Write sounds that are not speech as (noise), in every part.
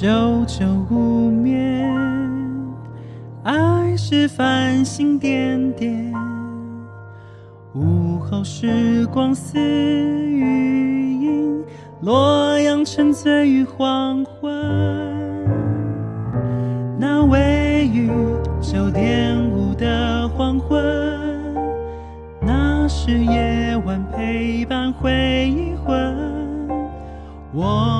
久久无眠，爱是繁星点点，午后时光似雨音，洛阳沉醉于黄昏。那位于九点五的黄昏，那是夜晚陪伴回忆魂，我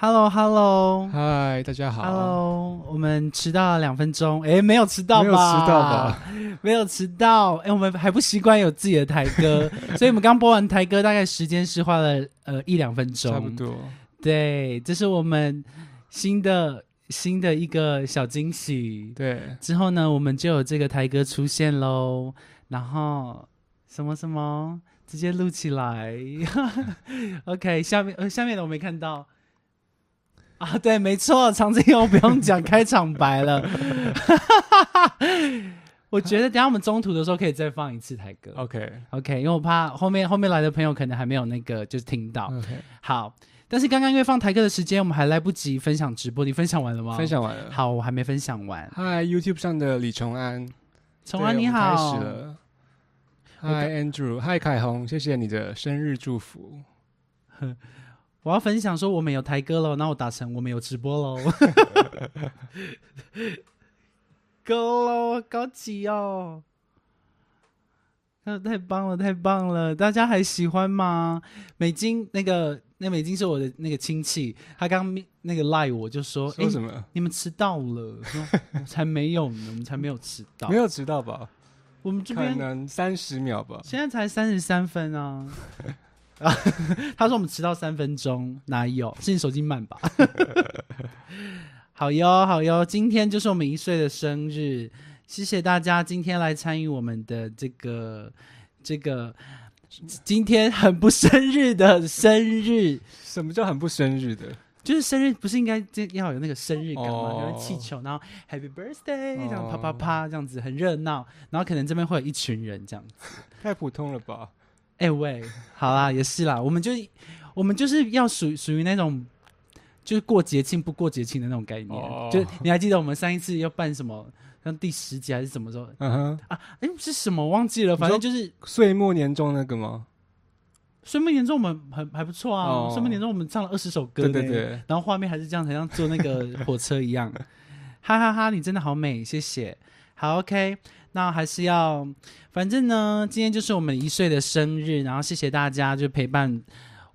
，Hello，Hello。嗨，大家好。Hello，我们迟到了两分钟，哎，没有迟到吧？没有迟到吧？(laughs) 没有迟到，哎，我们还不习惯有自己的台歌，(laughs) 所以我们刚播完台歌，大概时间是花了呃一两分钟，差不。多。对，这是我们新的新的一个小惊喜。对，之后呢，我们就有这个台歌出现喽，然后什么什么直接录起来。(laughs) OK，下面呃下面的我没看到啊，对，没错，长子我不用讲开场白了。我觉得等下我们中途的时候可以再放一次台歌。OK OK，因为我怕后面后面来的朋友可能还没有那个就是听到。OK，好，但是刚刚因为放台歌的时间，我们还来不及分享直播，你分享完了吗？分。享完了。好，我还没分享完。嗨，YouTube 上的李崇安，崇安你好开好始。了。嗨，Andrew，嗨，凯红，谢谢你的生日祝福。(laughs) 我要分享说我们有台歌喽，那我打成我们有直播喽。(laughs) 够喽，高级哦！那太棒了，太棒了！大家还喜欢吗？美金那个那美金是我的那个亲戚，他刚咪那个赖我就说：“哎、说什么？你们迟到了。”说：“才没有呢，我们才没有迟到。没有迟到吧？我们这边能三十秒吧。现在才三十三分啊！啊，(laughs) 他说我们迟到三分钟，哪有？是你手机慢吧？(laughs) 好哟，好哟，今天就是我们一岁的生日，谢谢大家今天来参与我们的这个这个今天很不生日的生日，什么叫很不生日的？就是生日不是应该这要有那个生日感吗？哦有人气球，然后 Happy Birthday 这样哦啪啪啪这样子很热闹，然后可能这边会有一群人这样子。太普通了吧？哎、喂，好啦，也是啦，我们就我们就是要属属于那种就是过节庆不过节庆的那种概念。哦就你还记得我们上一次要办什么？像第十集还是什么时候？嗯哼啊，哎、是什么忘记了？反正就是岁末年终那个吗？岁末年终我们很还不错啊。哦岁末年终我们唱了二十首歌，对对对，然后画面还是这样，好像坐那个火车一样。(laughs) 哈哈哈你真的好美，谢谢。好，OK，那还是要，反正呢，今天就是我们一岁的生日，然后谢谢大家就陪伴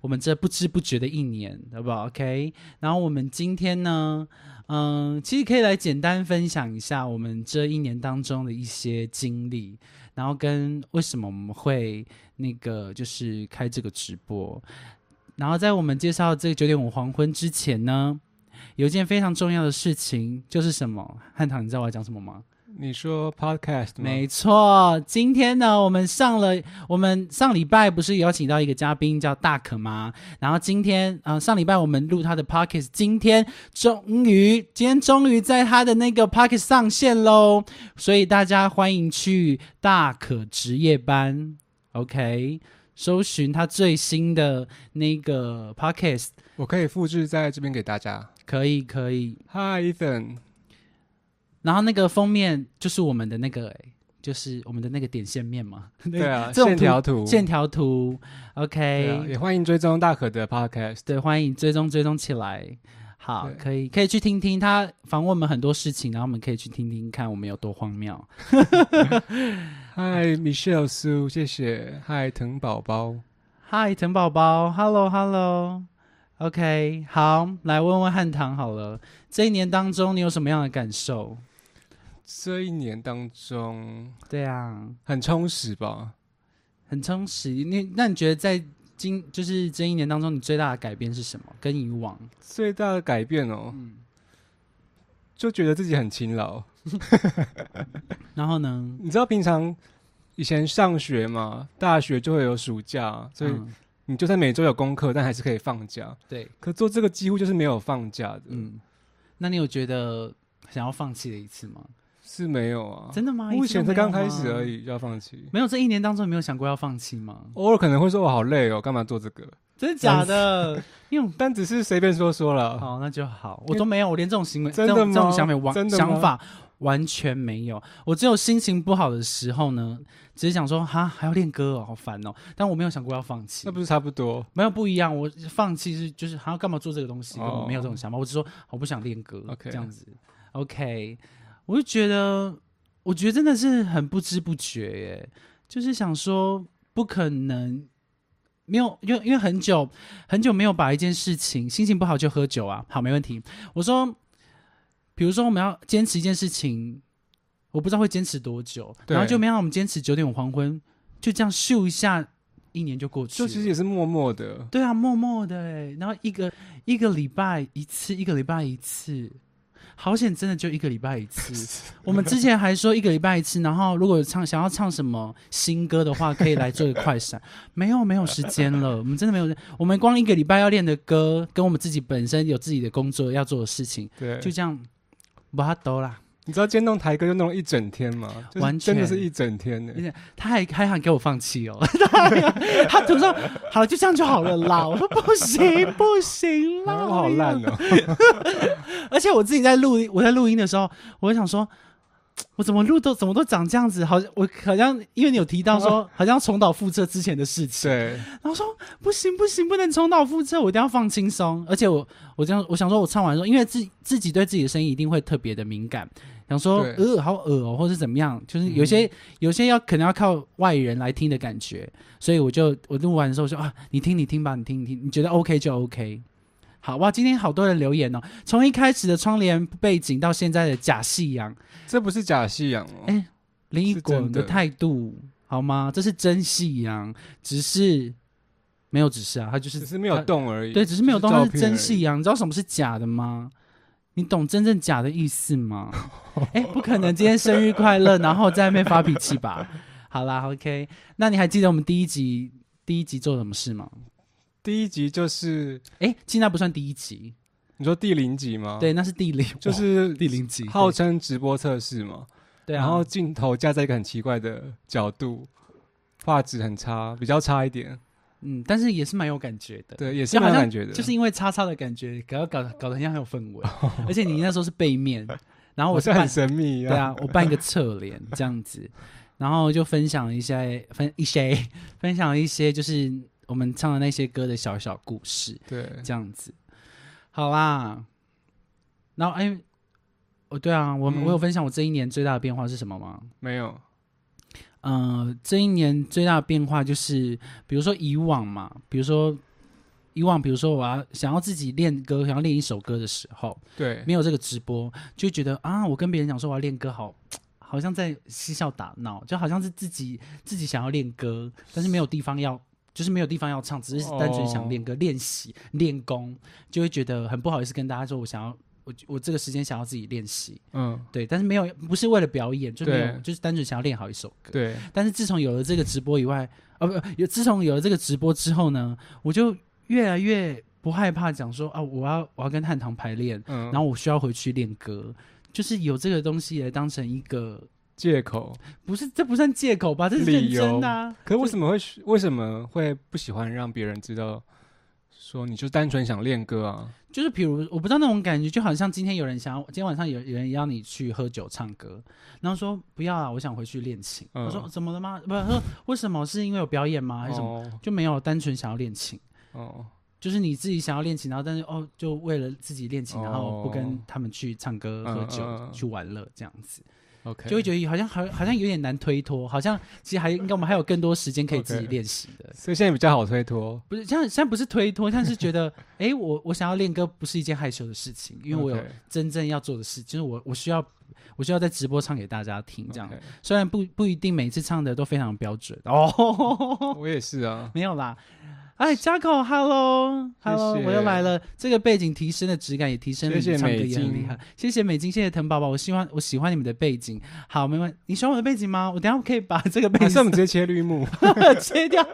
我们这不知不觉的一年，好不好？OK，然后我们今天呢，嗯，其实可以来简单分享一下我们这一年当中的一些经历，然后跟为什么我们会那个就是开这个直播。然后在我们介绍这个九点五黄昏之前呢，有一件非常重要的事情，就是什么？汉唐，你知道我要讲什么吗？你说 Podcast 吗？没错，今天呢，我们上了，我们上礼拜不是邀请到一个嘉宾叫大可吗？然后今天，呃，上礼拜我们录他的 podcast，今天终于，今天终于在他的那个 podcast 上线喽，所以大家欢迎去大可职业班，OK，搜寻他最新的那个 podcast，我可以复制在这边给大家。可以，可以。Hi Ethan，然后那个封面就是我们的那个、欸，就是我们的那个点线面嘛，(laughs) 对啊，这种线条图，线条图，OK，啊，也欢迎追踪大可的 Podcast。对，欢迎追踪追踪起来。好，可以可以去听听他访问我们很多事情，然后我们可以去听听看我们有多荒谬。(laughs) 嗨，Michelle 苏，谢谢。嗨，腾宝宝，嗨，陈宝宝，Hello Hello，OK，、好，来问问汉唐好了，这一年当中你有什么样的感受？这一年当中对啊，很充实吧？很充实。你那你觉得在今就是这一年当中，你最大的改变是什么？跟以往？最大的改变哦，嗯，就觉得自己很勤劳。(laughs) 然后呢？你知道平常以前上学嘛，大学就会有暑假，所以嗯你就算每周有功课，但还是可以放假。对，可做这个几乎就是没有放假的，嗯，那你有觉得想要放弃的一次吗？是没有啊。真的吗？目前才刚开始而已。已，要放弃。没有，这一年当中你没有想过要放弃吗？偶尔可能会说我好累哦，干嘛做这个？真的假的？因为 (laughs) 但只是随便说说了。好，那就好。我都没有，我连这种行为、真的这种这种想法完真的想法完全没有。我只有心情不好的时候呢，只是想说哈还要练歌哦，好烦哦。但我没有想过要放弃那。不是差不多？没有不一样，我放弃是就是还要干嘛做这个东西？没有这种想法，我只说我不想练歌 OK 这样子。OK，我就觉得，我觉得真的是很不知不觉耶，就是想说不可能。没有，因为因为很久很久没有把一件事情心情不好就喝酒啊，好没问题。我说，比如说我们要坚持一件事情，我不知道会坚持多久，然后就没让我们坚持九点五黄昏，就这样咻一下，一年就过去了。就其实也是默默的。对啊，默默的哎，然后一个一个礼拜一次，一个礼拜一次，好险，真的就一个礼拜一次。(laughs) 我们之前还说一个礼拜一次，然后如果唱想要唱什么新歌的话，可以来做个快闪。(laughs) 没有没有时间了，我们真的没有。我们光一个礼拜要练的歌，跟我们自己本身有自己的工作要做的事情，对，就这样，把它抖啦。你知道今天弄台歌就弄了一整天吗？就是完全真的是一整天呢。他还还想给我放弃哦，(laughs) 他怎么说好了，就这样就好了啦。我说不行不行啦，我好烂哦。(laughs) 而且我自己在录音，我在录音的时候，我想说，我怎么录都怎么都长这样子，好像我好像因为你有提到说，(laughs) 好像重蹈覆辙之前的事情，对，然后说不行不行，不能重蹈覆辙，我一定要放轻松。而且我我这样，我想说，我唱完之后，因为自自己对自己的声音一定会特别的敏感，想说呃好恶哦，或是怎么样，就是有些、有些要可能要靠外人来听的感觉，所以我就我录完的时候说啊，你听你听吧，你听你听，你觉得 OK 就 OK。好哇，今天好多人留言哦，从一开始的窗帘背景到现在的假夕阳，这不是假夕阳哦。哎林一是果真的的态度好吗？这是真夕阳，只是没有只是啊，他就是只是没有动而已。对，只是没有动，它是真夕阳。你知道什么是假的吗？你懂真正假的意思吗？(laughs) 哎、不可能，今天生日快乐，然后在那边发脾气吧？(laughs) 好啦，OK，那你还记得我们第一集第一集做了什么事吗？第一集就是哎、其实那不算第一集，你说第零集吗？，对，那是第零，(laughs) 就是第零集，号称直播测试嘛。对啊，然后镜头架在一个很奇怪的角度，画质很差，比较差一点。嗯，但是也是蛮有感觉的。对，也是蛮有感觉的。就是因为叉叉的感觉，搞搞搞得很像很有氛围，(laughs) 而且你那时候是背面，(laughs) 然后我是扮我是很神秘对啊，我扮一个 (laughs) 侧脸这样子，然后就分享一些分一些分享一些就是我们唱的那些歌的小小故事，对，这样子。好啦，然后哎，哦对啊，我、嗯我有分享我这一年最大的变化是什么吗？没有。呃，这一年最大的变化就是，比如说以往嘛，比如说以往，比如说我要想要自己练歌，想要练一首歌的时候，对没，有这个直播，就觉得啊，我跟别人讲说我要练歌好，好像在嬉笑打闹，就好像是自己自己想要练歌，但是没有地方要，就是没有地方要唱，只是单纯想练歌、练习、练功，就会觉得很不好意思跟大家说我想要。我我这个时间想要自己练习，嗯，对，但是没有不是为了表演，就没有就是单纯想要练好一首歌。对，但是自从有了这个直播以外，啊不，有自从有了这个直播之后呢，我就越来越不害怕讲说啊，我要我要跟汉唐排练，嗯，然后我需要回去练歌，就是有这个东西来当成一个，借口。不是这不算借口吧？这是认真的、啊。可为什么会为什么会不喜欢让别人知道？说你就单纯想练歌啊？就是比如我不知道那种感觉，就好像今天有人想要，今天晚上有有人邀你去喝酒唱歌，然后说不要啊，我想回去练琴。嗯我说怎么了吗？不，他说为什么？是因为有表演吗？还是什么？哦就没有单纯想要练琴。哦，就是你自己想要练琴，然后但是哦，就为了自己练琴，哦然后不跟他们去唱歌、喝酒、去玩乐这样子。OK，就会觉得好像好好像有点难推脱，好像其实还应该我们还有更多时间可以自己练习的。所以现在比较好推脱。不是，现在现在不是推脱，像是觉得，(laughs) 哎，我我想要练歌不是一件害羞的事情，因为我有真正要做的事，就是我我需要我需要在直播唱给大家听，这样。虽然不不一定每次唱的都非常标准哦，我也是啊。(laughs) 没有啦。哎，嘉口，Hello，Hello，我又来了。这个背景提升的质感也提升了，谢谢你唱歌也很厉害。谢谢美金，谢谢腾宝宝，我希望我喜欢你们的背景。好，没问题。你喜欢我的背景吗？我等下可以把这个背景我们直接切绿幕？(laughs) 切掉。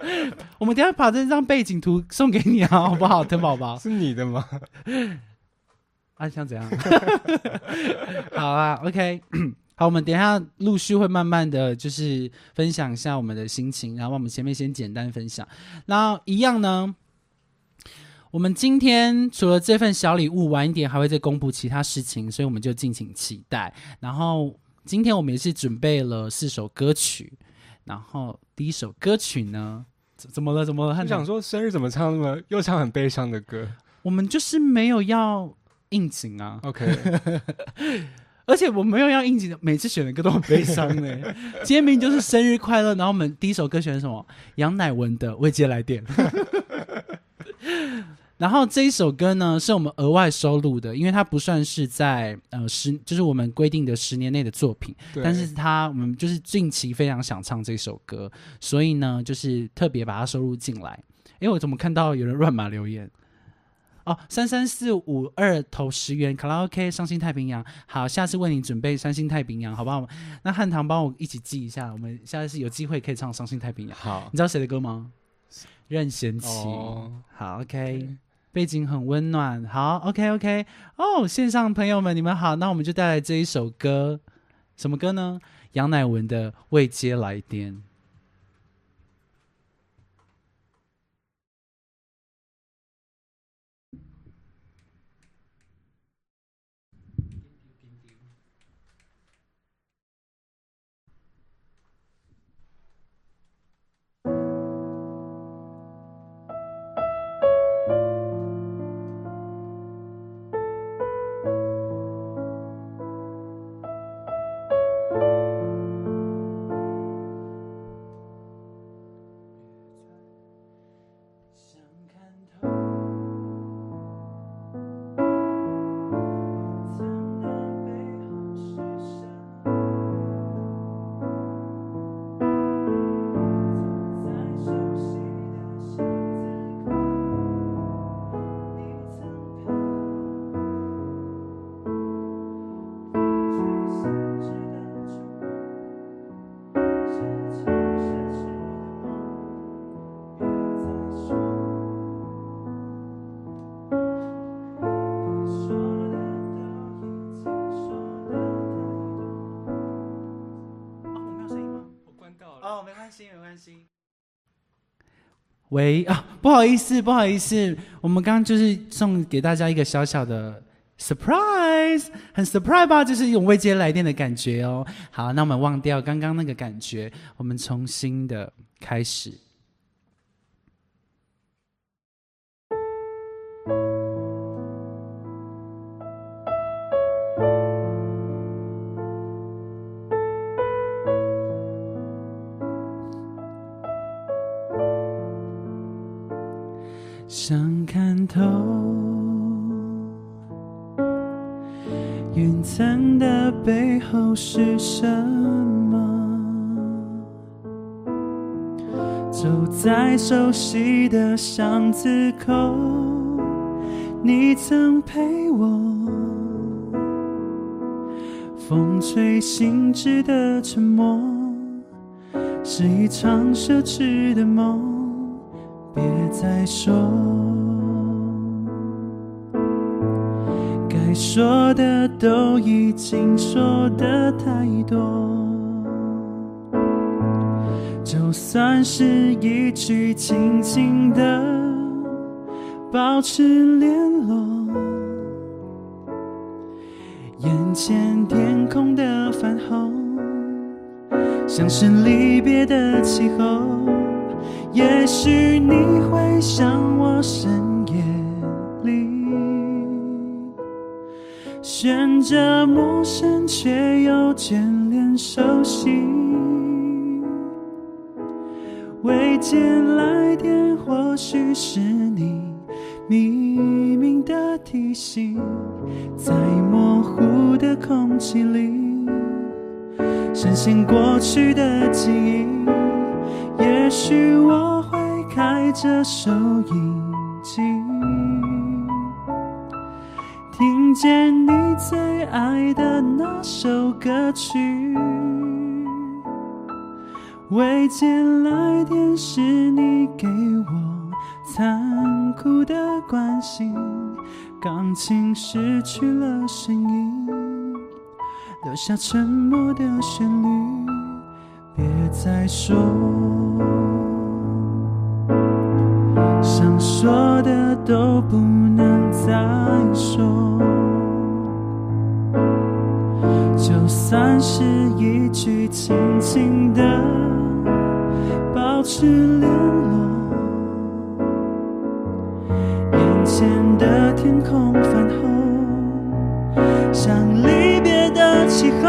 我们等下把这张背景图送给你啊，好不好，腾宝宝？(laughs) 是你的吗？啊，想怎样？(laughs) 好啊，OK，好，我们等一下陆续会慢慢的就是分享一下我们的心情，然后我们前面先简单分享。那一样呢，我们今天除了这份小礼物，晚一点还会再公布其他事情，所以我们就敬请期待。然后今天我们也是准备了四首歌曲，然后第一首歌曲呢，怎怎么了？怎么了？我汉长想说，生日怎么唱呢又唱很悲伤的歌 (laughs) 我们就是没有要应景啊。？OK，而且我没有要应景的，每次选的歌都很悲伤呢。(laughs) 今天明明就是生日快乐，然后我们第一首歌选的什么？杨乃文的《未接来电》。(laughs) 然后这一首歌呢，是我们额外收录的，因为它不算是在呃十，就是我们规定的十年内的作品，对，但是它我们就是近期非常想唱这首歌，所以呢，就是特别把它收录进来。哎，我怎么看到有人乱码留言？哦，三三四五二投十元卡拉 OK 伤心太平洋，好，下次为你准备伤心太平洋，好不好？那汉唐帮我一起记一下，我们下次有机会可以唱伤心太平洋。好你知道谁的歌吗？任贤齐。哦，好，OK，背景很温暖。好，OK OK。哦，线上朋友们，你们好，那我们就带来这一首歌，什么歌呢？杨乃文的《未接来电》。喂啊，不好意思，不好意思，我们刚刚就是送给大家一个小小的 surprise，很 surprise 吧？就是一种未接来电的感觉哦。好，那我们忘掉刚刚那个感觉，我们重新的开始。是什么？走在熟悉的巷子口，你曾陪我。风吹信纸的沉默，是一场奢侈的梦。别再说，该说的都已经说的太多。就算是一句轻轻的保持联络，眼前天空的泛红，像是离别的气候。也许你会想我深选择陌生却又眷恋熟悉。未接来电，或许是你匿名的提醒，在模糊的空气里，深陷过去的记忆。也许我会开着收音机，听见你最爱的那首歌曲。未接来电是你给我残酷的关心，钢琴失去了声音，留下沉默的旋律，别再说，想说的都不能再说，就算是一句轻轻的。保持联络，眼前的天空泛红，像离别的气候。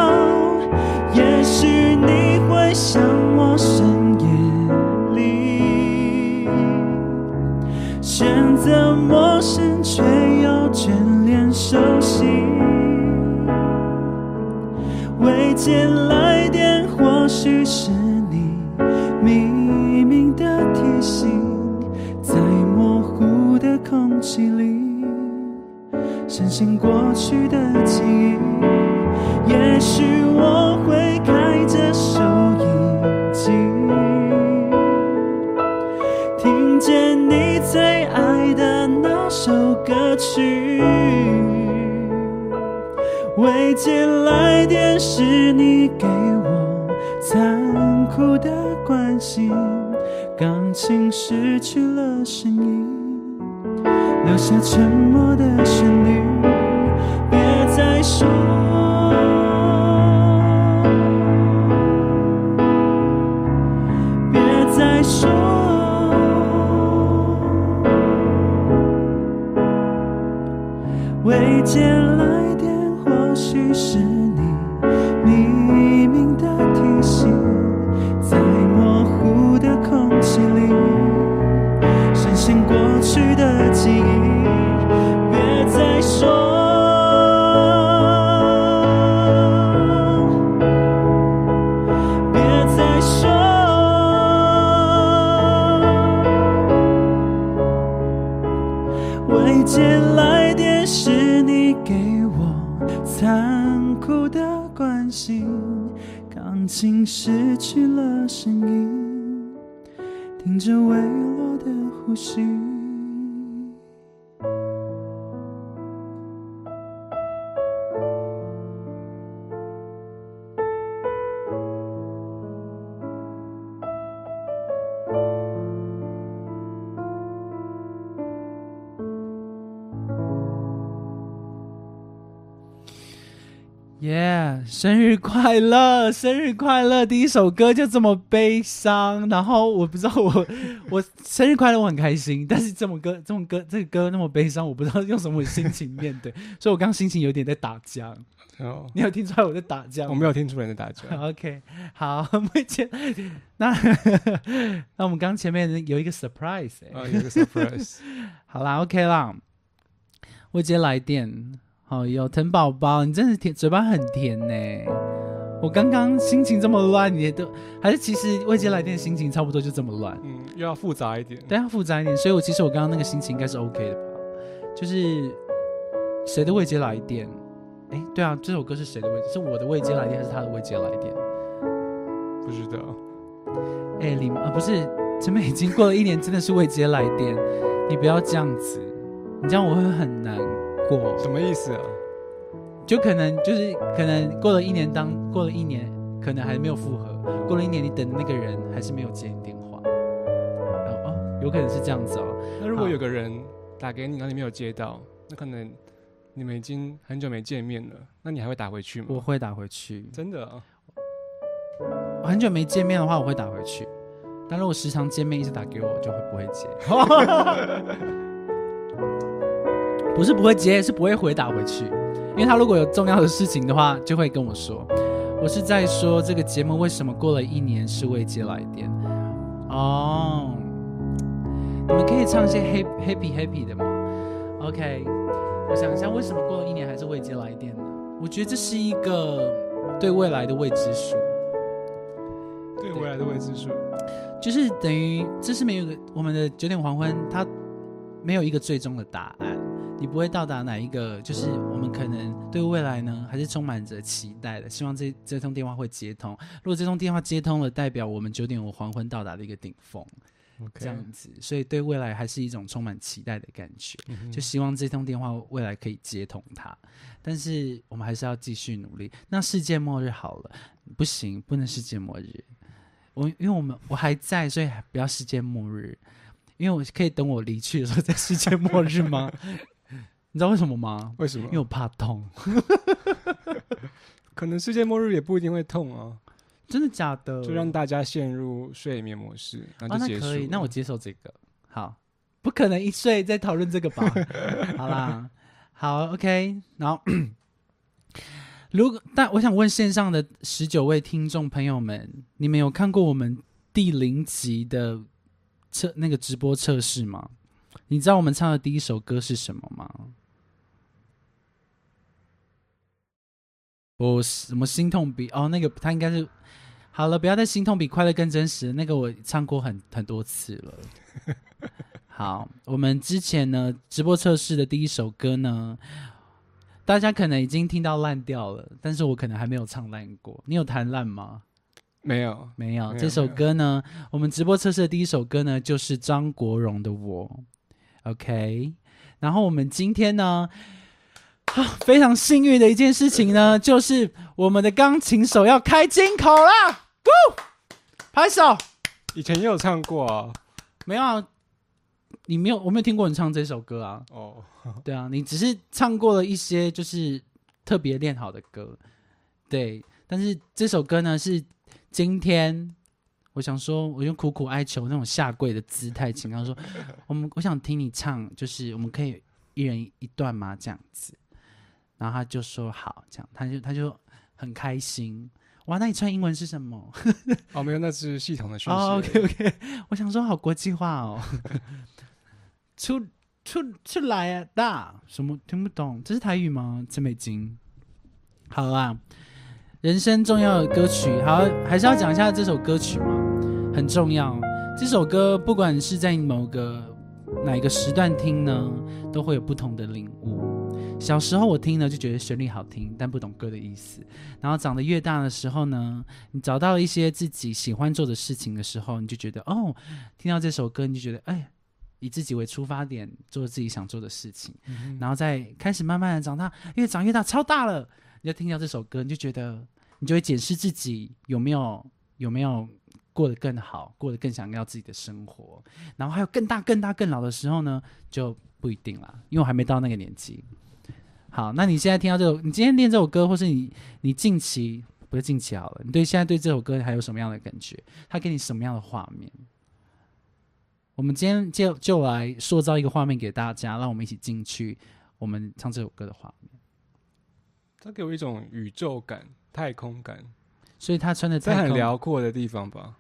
也许你会想我深夜里，选择陌生却又眷恋熟悉，未接来电，或许是你匿名的提醒，在模糊的空。气里，深陷过去的记忆。也许我会开着收音机，听见你最爱的那首歌曲。未接来电是你给我残酷的关心，钢琴失去了声音。留下沉默的旋律，别再说，生日快乐，生日快乐！第一首歌就这么悲伤，然后我不知道 (laughs) 我我生日快乐，我很开心，但是这么歌，这么歌，这个歌那么悲伤，我不知道用什么心情面对，所以我刚心情有点在打架。哦，你有听出来我在打架？我没有听出来在打架。(laughs) OK，好，(laughs) 目前。那那我们刚前面有一个 surprise，啊，有个 surprise。好啦，OK 啦，未接来电。哦，有疼宝宝，你真是甜，嘴巴很甜呢。我刚刚心情这么乱，你都还是其实未接来电心情差不多就这么乱。嗯，又要复杂一点，对，要复杂一点。所以我其实我刚刚那个心情应该是 OK 的吧？就是谁的未接来电？哎，对啊，这首歌是谁的未？是我的未接来电还是他的未接来电？不知道。哎，李啊，不是，前面已经过了一年，真的是未接来电。你不要这样子，你这样我会很难。过什么意思啊？就可能就是可能过了一年，当过了一年，可能还没有复合。过了一年，你等的那个人还是没有接你电话。哦，有可能是这样子哦。那如果有个人打给你，然后你没有接到，那可能你们已经很久没见面了，那你还会打回去吗？我会打回去，真的啊。很久没见面的话，我会打回去。但如果时常见面，一直打给我，就会不会接。(laughs) (laughs) 不是不会接，是不会回答回去，因为他如果有重要的事情的话，就会跟我说。我是在说这个节目为什么过了一年是未接来电哦。你们可以唱一些 happy happy happy 的吗？OK，我想一下，为什么过了一年还是未接来电呢？我觉得这是一个对未来的未知数，对未来的未知数，就是等于这是没有个我们的九点黄昏，它没有一个最终的答案，你不会到达哪一个，就是我们可能对未来呢还是充满着期待的，希望这这通电话会接通。如果这通电话接通了，代表我们九点五黄昏到达的一个顶峰。这样子，所以对未来还是一种充满期待的感觉，就希望这通电话未来可以接通它。但是我们还是要继续努力。那世界末日好了，不行，不能世界末日。我因为我们我还在，所以不要世界末日。因为我可以等我离去的时候再世界末日吗？你知道为什么吗？为什么？因为我怕痛。(laughs) 可能世界末日也不一定会痛啊。真的假的？就让大家陷入睡眠模式，然后就结束。那可以，那我接受这个。好，不可能一睡再讨论这个吧？(laughs) 好啦，好，OK。然后，(clears throat) 如果但我想问线上的十九位听众朋友们，你们有看过我们第零集的测那个直播测试吗？你知道我们唱的第一首歌是什么吗？我什么心痛比哦，那个他应该是。好了，不要再心痛比快乐更真实。那个我唱过很很多次了。(laughs) 好，我们之前呢直播测试的第一首歌呢，大家可能已经听到烂掉了，但是我可能还没有唱烂过。你有弹烂吗？没有，没有。这首歌呢，我们直播测试的第一首歌呢，就是张国荣的《我》。OK，然后我们今天呢。非常幸运的一件事情呢，就是我们的钢琴手要开金口了，拍手！以前也有唱过啊，没有？啊？你没有？我没有听过你唱这首歌啊。哦，对啊，你只是唱过了一些就是特别练好的歌，对。但是这首歌呢，是今天我想说，我用苦苦哀求那种下跪的姿态，请他说，我们我想听你唱，就是我们可以一人一段吗？这样子。然后他就说好，这样他就他就很开心。哇，那你穿英文是什么？(laughs) 哦，没有，那是系统的讯息。OK OK，我想说好国际化哦。(laughs) 出出出来啊！大什么听不懂？这是台语吗？陈美金。好啊，人生重要的歌曲，好还是要讲一下这首歌曲嘛，很重要。这首歌不管是在某个哪一个时段听呢，都会有不同的领悟。小时候我听呢就觉得旋律好听，但不懂歌的意思。然后长得越大的时候呢，你找到一些自己喜欢做的事情的时候，你就觉得哦，听到这首歌你就觉得哎，以自己为出发点做自己想做的事情。嗯然后再开始慢慢的长大，越长越大，超大了，你就听到这首歌，你就觉得你就会检视自己有没有有没有过得更好，过得更想要自己的生活。然后还有更大更大更老的时候呢，就不一定了，因为我还没到那个年纪。好，那你现在听到这首，你今天练这首歌，或是你你近期不是近期好了，你对现在对这首歌还有什么样的感觉？它给你什么样的画面？我们今天就就来塑造一个画面给大家，让我们一起进去我们唱这首歌的画面。它给我一种宇宙感、太空感，所以他穿的在很辽阔的地方吧？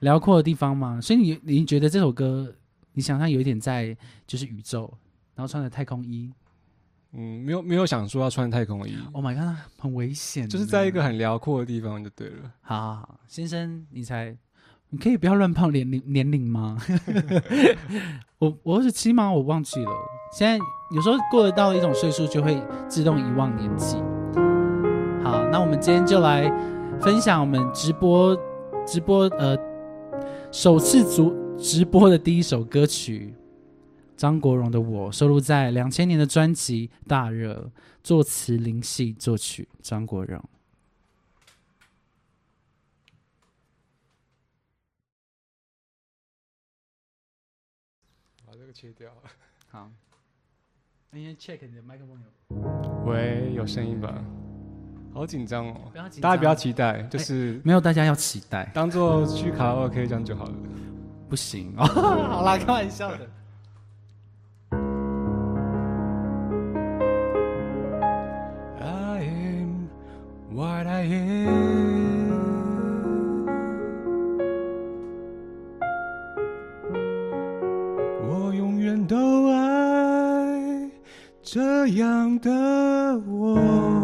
辽阔的地方吗？所以你你觉得这首歌，你想象有一点在就是宇宙，然后穿着太空衣。嗯，没有没有想说要穿太空衣。Oh my god，很危险。就是在一个很辽阔的地方就对了。好好好，先生，你才你可以不要乱报年龄年龄吗？(laughs) (laughs) 我我二十七吗？我忘记了。现在有时候过得到一种岁数，就会自动遗忘年纪。好，那我们今天就来分享我们直播直播呃首次组直播的第一首歌曲。张国荣的《我》收录在两千年的专辑《大热》，作词林夕，作曲张国荣。把这个切掉。好。你先 check 你的麦克风有。喂，有声音吧？好紧张哦！大家不要期待，就是没有大家要期待，当做去卡拉 OK 这样就好了。不行哦，(laughs) 好啦，开玩笑的。What I am。我永远都爱这样的我。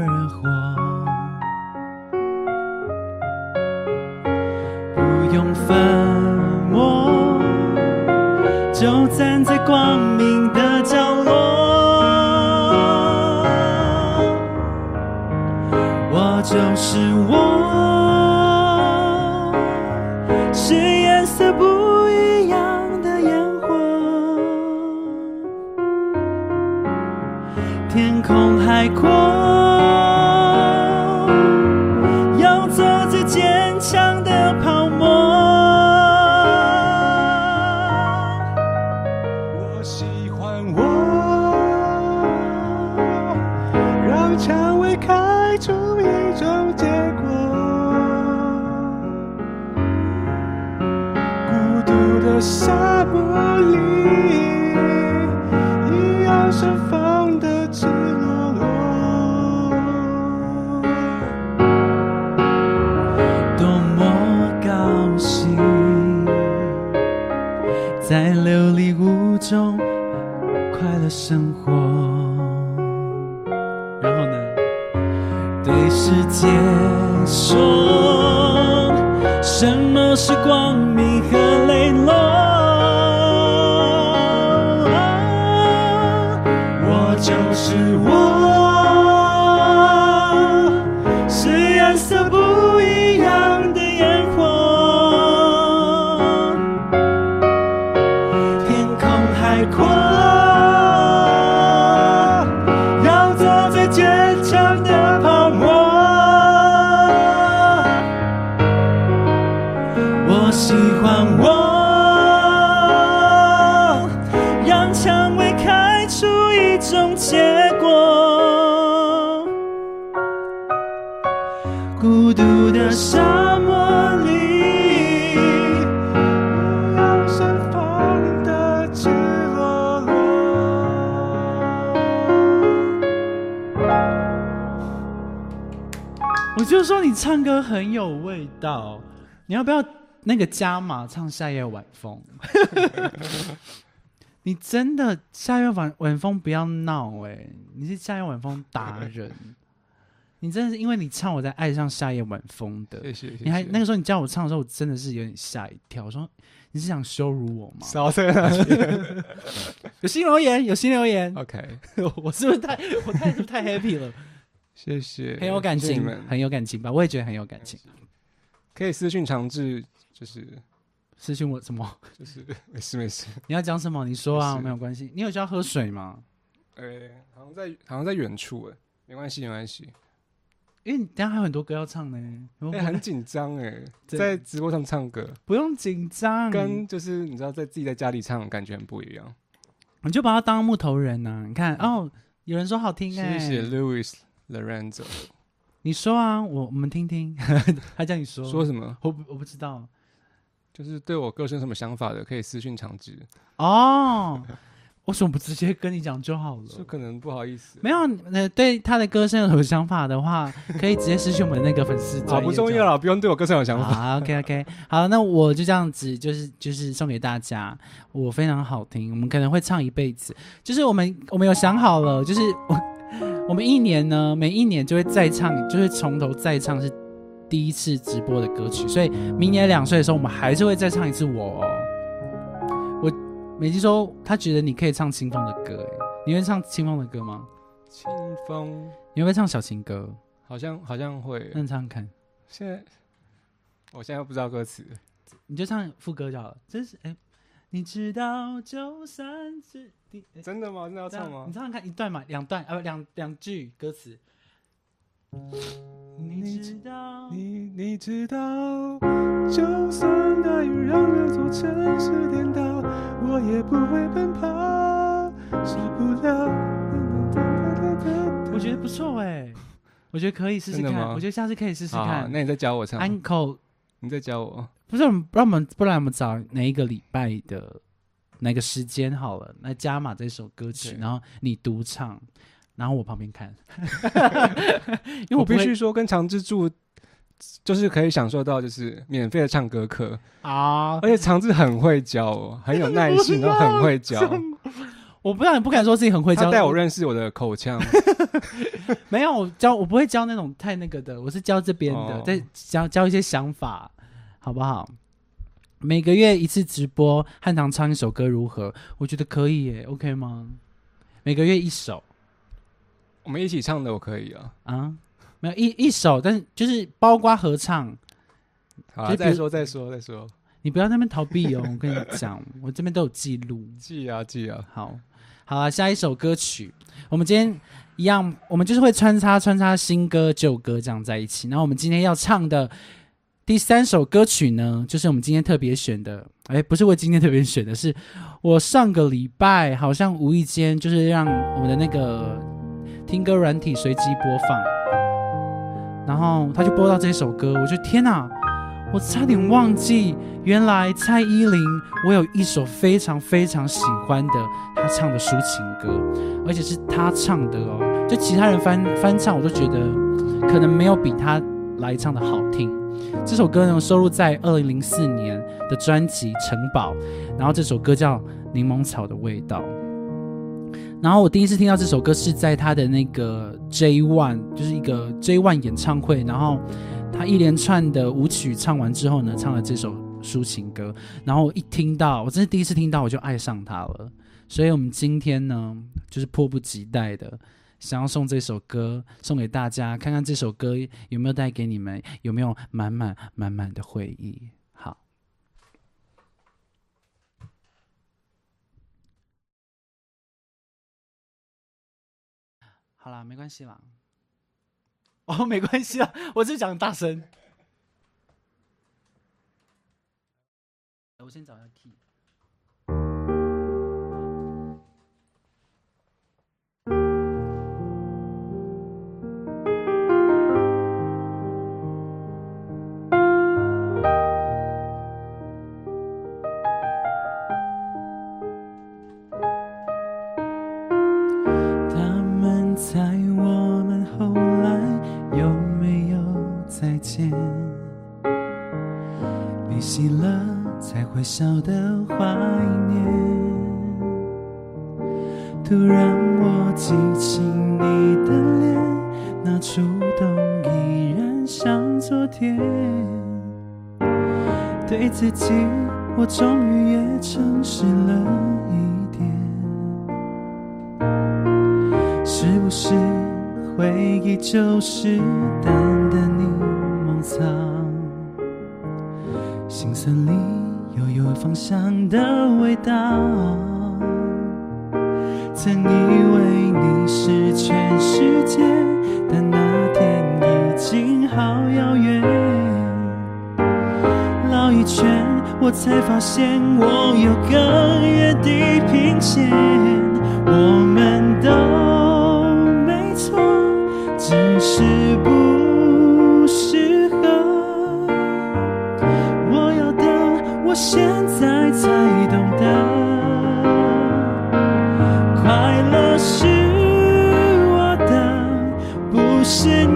加码唱《夏夜晚风》？(laughs) 你真的夏夜晚晚风不要闹哎、你是夏夜晚风达人，你真的是因为你唱我才爱上夏夜晚风的。谢谢，谢谢你还那个时候你叫我唱的时候，我真的是有点吓一跳，我说你是想羞辱我吗？少在哪里有新留言，有新留言，？OK，(laughs) 我是不是太我太太 happy 了？谢谢，很有感情很有感情吧？我也觉得很有感情。可以私讯长治，就是私信我 (laughs) 什么？就是没事没事。(laughs) 你要讲什么？你说啊，没有关系。你有需要喝水吗？呃、好像在好像在远处哎，没关系没关系。因为你等一下还有很多歌要唱呢。哎、哎、很紧张哎，在直播上唱歌，不用紧张，跟就是你知道在自己在家里唱感觉很不一样。你就把它当木头人呐、你看哦，有人说好听哎、谢谢 Louis Lorenzo。你说啊，我我们听听。(laughs) 他叫你说，说什么？我不我不知道就是对我歌声什么想法的，可以私讯长治。哦。为什么不直接跟你讲就好了？就可能不好意思，没有，呃，对他的歌声有什么想法的话，可以直接私讯我们那个粉丝啊，不重要了，不用对我歌声有想法。好，OK OK，好，那我就这样子，就是就是送给大家，我非常好听，我们可能会唱一辈子。就是我们我们有想好了，就是我我们一年呢，每一年就会再唱，就是从头再唱是第一次直播的歌曲，所以明年两岁的时候，我们还是会再唱一次我、哦。我美姬说她觉得你可以唱清风的歌，哎，你会唱清风的歌吗？清风你会不会唱小情歌？好像好像会那，你唱唱看。现在我现在不知道歌词，你就唱副歌就好了。真是哎，你知道就算是真的吗？真的要唱吗你？唱唱看一段嘛，两段啊，不两两句歌词。你知道，你你知道，就算大雨让这座城市颠倒，我也不会奔跑，受不了。我觉得不错哎，我觉得可以试试看，真的吗我觉得下次可以试试好，好看。那你再教我唱，Uncle 你再教我。不是，我们让我们不然我们找哪一个礼拜的哪个时间好了，来加码这首歌曲，对然后你独唱，然后我旁边看，(laughs) 因为我必须说，跟长治住就是可以享受到就是免费的唱歌课，啊，而且长治很会教哦，很有耐心，然后很会教。(laughs) 我不知道你不敢说自己很会教，他带我认识我的口腔，(laughs) 没有我教我不会教那种太那个的，我是教这边的，哦在教教一些想法，好不好？每个月一次直播，汉唐唱一首歌如何？我觉得可以耶，OK 吗？每个月一首我们一起唱的我可以啊。啊，没有一一首，但是就是包括合唱，好啊，就比如再说再说再说，你不要在那边逃避哦，我跟你讲，我这边都有记录。记啊记啊。好，好啊，下一首歌曲，我们今天一样，我们就是会穿插穿插新歌旧歌这样在一起。然后我们今天要唱的第三首歌曲呢，就是我们今天特别选的，哎，不是我今天特别选的，是我上个礼拜好像无意间就是让我们的那个听歌软体随机播放，然后他就播到这首歌，我就天哪！我差点忘记，原来蔡依林，我有一首非常非常喜欢的，她唱的抒情歌，而且是她唱的哦。就其他人翻翻唱，我都觉得可能没有比她来唱的好听。这首歌呢，收录在二零零四年的专辑《城堡》，然后这首歌叫《柠檬草的味道》。然后我第一次听到这首歌是在他的那个 J One，就是一个 J One 演唱会，然后他一连串的舞曲唱完之后呢，唱了这首抒情歌，然后我一听到，我真是第一次听到，我就爱上他了。所以我们今天呢，就是迫不及待的想要送这首歌送给大家，看看这首歌有没有带给你们有没有满满满满的回忆。好，啦，没关系啦。(laughs) 哦，没关系啊，我就讲大声。我先找一下 key。小的我才发现我有更远地平线。我们都没错，只是不适合。我要的，我现在才懂得。快乐是我的，不是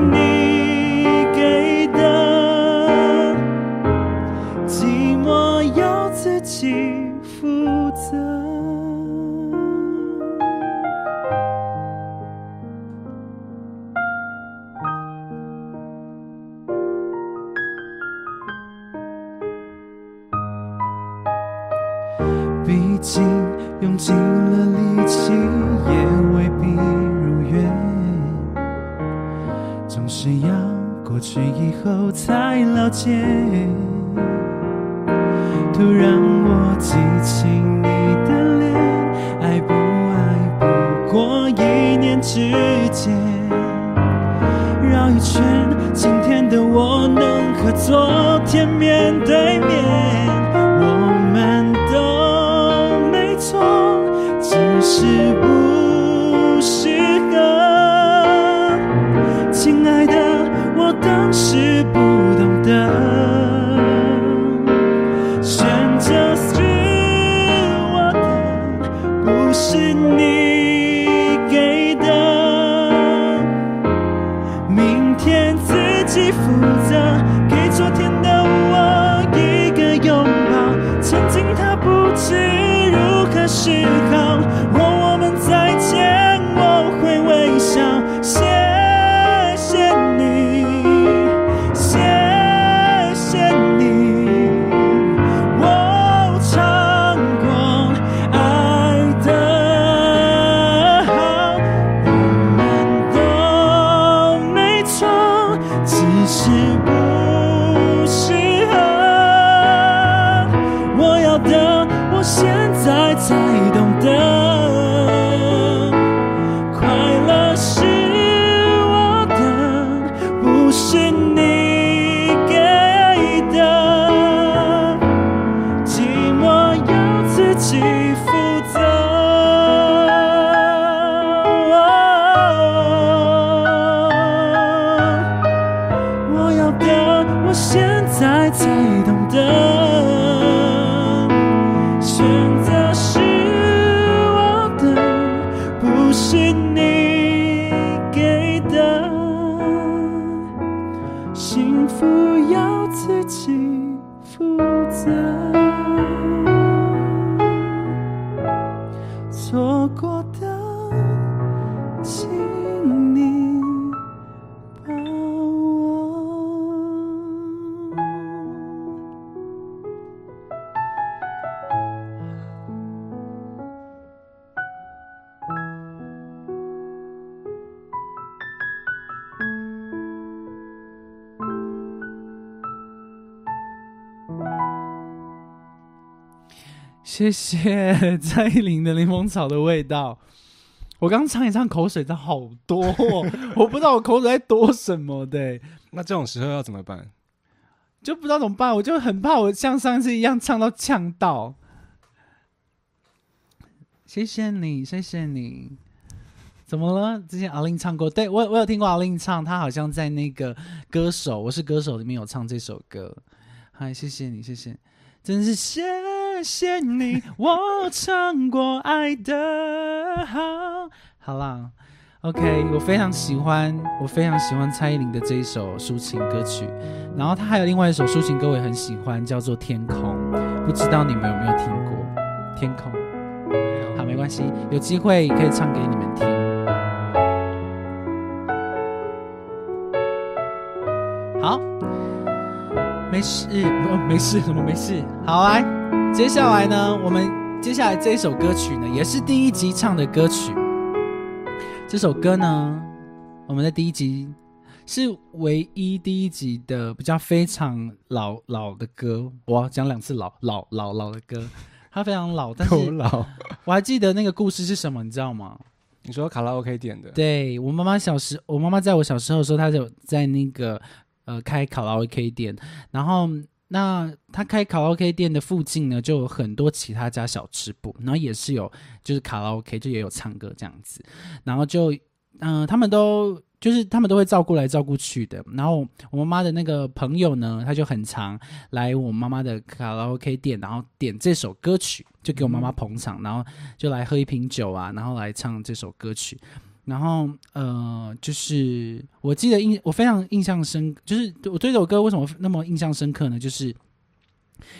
谢谢蔡依林的柠檬草的味道。我刚唱一唱，口水真好多、哦，(laughs) 我不知道我口水在多什么的、那这种时候要怎么办？就不知道怎么办。我就很怕我像上次一样唱到呛到。谢谢你，谢谢你。怎么了？之前阿令唱过，对我我有听过阿令唱，他好像在那个歌手《我是歌手》里面有唱这首歌。嗨，谢谢你，谢谢，真是谢谢你，我唱过爱的好。好啦，OK，我非常喜欢，我非常喜欢蔡依林的这一首抒情歌曲。然后她还有另外一首抒情歌，我也很喜欢，叫做《天空》，不知道你们有没有听过《天空》？好，没关系，有机会可以唱给你们听。好，没事，不，没事，(laughs) 什么没事？好，啊，接下来呢，我们接下来这一首歌曲呢，也是第一集唱的歌曲。这首歌呢，我们在第一集是唯一第一集的比较非常老老的歌，我要讲两次老老老老的歌，它非常老，但是多老？我还记得那个故事是什么，你知道吗？你说卡拉 OK 点的，对我妈妈小时，我妈妈在我小时候的时候，她就在那个呃开卡拉 OK 店，然后那他开卡拉 OK 店的附近呢，就有很多其他家小吃部，然后也是有就是卡拉 OK，就也有唱歌这样子，然后就嗯、他们都就是他们都会照顾来照顾去的，然后我妈妈的那个朋友呢，他就很常来我妈妈的卡拉 OK 店，然后点这首歌曲，就给我妈妈捧场，然后就来喝一瓶酒啊，然后来唱这首歌曲。然后呃，就是我记得印我非常印象深，就是我对这首歌为什么那么印象深刻呢？就是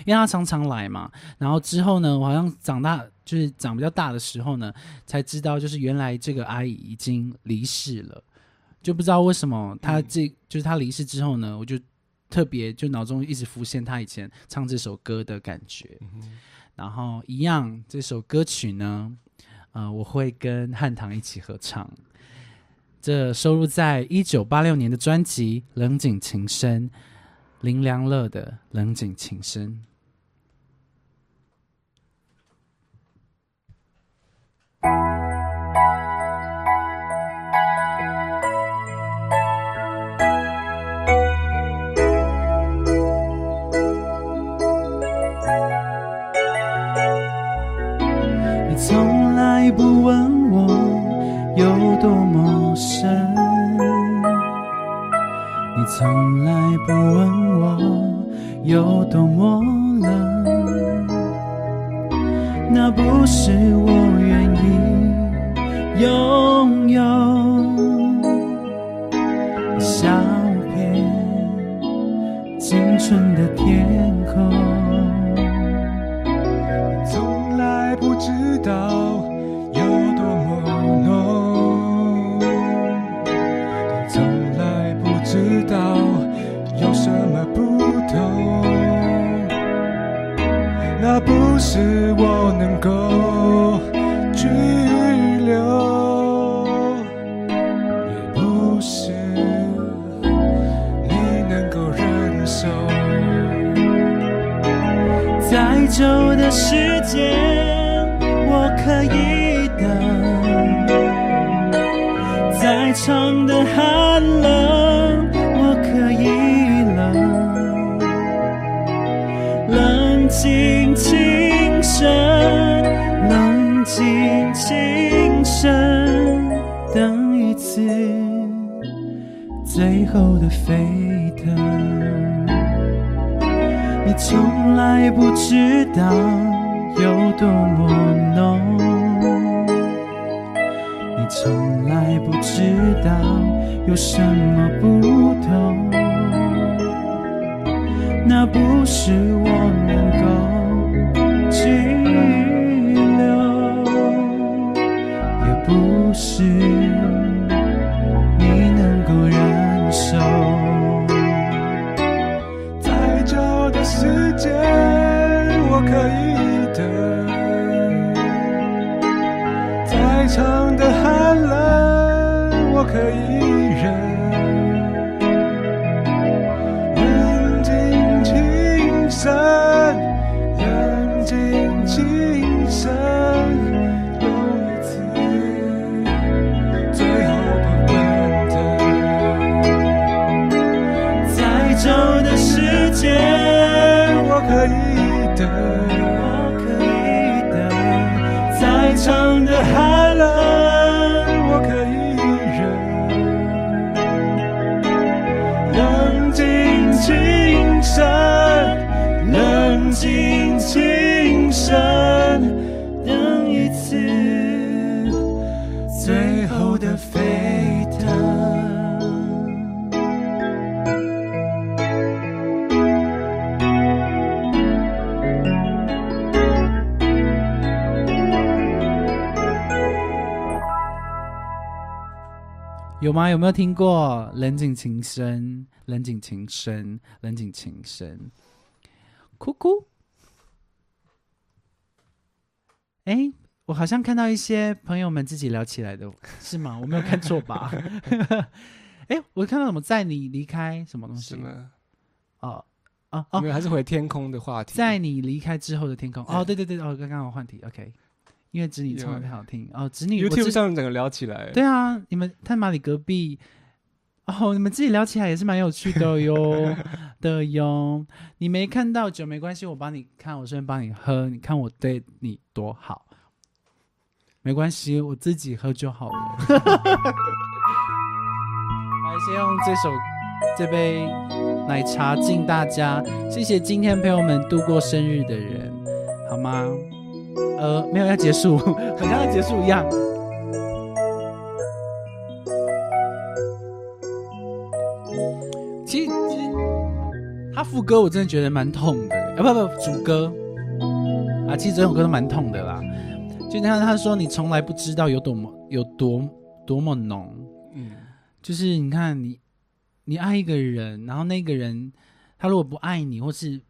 因为他常常来嘛，然后之后呢，我好像长大就是长比较大的时候呢，才知道就是原来这个阿姨已经离世了，就不知道为什么她这、就是她离世之后呢，我就特别就脑中一直浮现她以前唱这首歌的感觉。然后一样，这首歌曲呢，啊，我会跟汉唐一起合唱。这收录在一九八六年的专辑《冷井情深》，林良乐的《冷井情深》。你不问我有多么深，你从来不问我有多么冷，那不是我愿意拥有一小片青春的天。时间，我可以等；再长的寒冷，我可以冷。冷静轻声，冷静轻声，等一次最后的沸腾。你从来不知道多么浓，你从来不知道有什么不我有吗？有没有听过“冷井情深，冷井情深，冷井情深”？哭哭。哎，我好像看到一些朋友们自己聊起来的，是吗？我没有看错吧？(laughs) 哎，我看到什么在你离开什么东西？什么？哦哦哦没，有，还是回天空的话题。在你离开之后的天空。哦，对对对，哦，刚刚我换题，OK。因为侄女唱的太好听哦，侄女我 YouTube 上整个聊起来，对啊，你们探马里隔壁哦，你们自己聊起来也是蛮有趣的哟 (laughs) 的哟。你没看到酒没关系，我帮你看，我顺便帮你喝，你看我对你多好，没关系，我自己喝就好了。来，先用这首这杯奶茶敬大家，谢谢今天陪我们度过生日的人，好吗？呃，没有要结束，(laughs) 很像要结束一样。其实，其实他副歌我真的觉得蛮痛的，啊不不，主歌啊，其实整首歌都蛮痛的啦。就像他说，你从来不知道有多么有多多么浓，嗯，就是你看你你爱一个人，然后那个人他如果不爱你，或是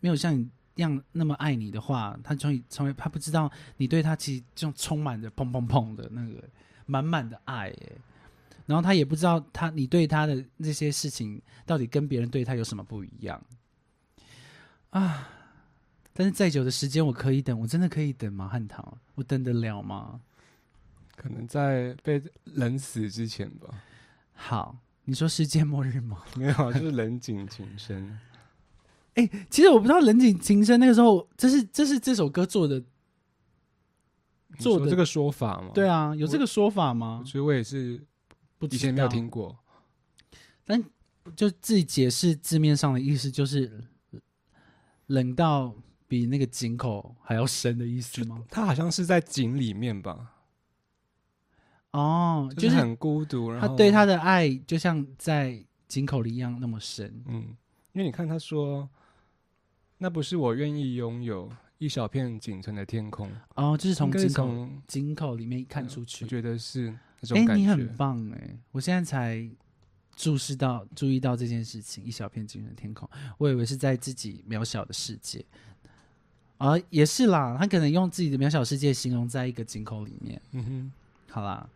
没有像你一样那么爱你的话，他从从来他不知道你对他其实就充满着砰砰砰的那个满满的爱，哎，然后他也不知道他你对他的那些事情到底跟别人对他有什么不一样啊。但是再久的时间我可以等，我真的可以等吗？汉唐，我等得了吗？可能在被冷死之前吧。好，你说世界末日吗？没有，就是冷井情深。哎、其实我不知道《人井情深》那个时候，这是这是这首歌做的做的这个说法吗？对啊，有这个说法吗？所以我也是不以前没有听过。但就自己解释字面上的意思，就是冷到比那个井口还要深的意思吗？他好像是在井里面吧，哦，就就是是很孤独，然后他对他的爱就像在井口里一样那么深。嗯，因为你看他说，那不是我愿意拥有一小片仅存的天空，哦，就是从应该是井口从井口里面看出去我。觉得是那种哎、感觉。你很棒哎！我现在才注视到、注意到这件事情，一小片仅存的天空，我以为是在自己渺小的世界，啊，也是啦。他可能用自己的渺小世界形容在一个井口里面。嗯哼，好啦，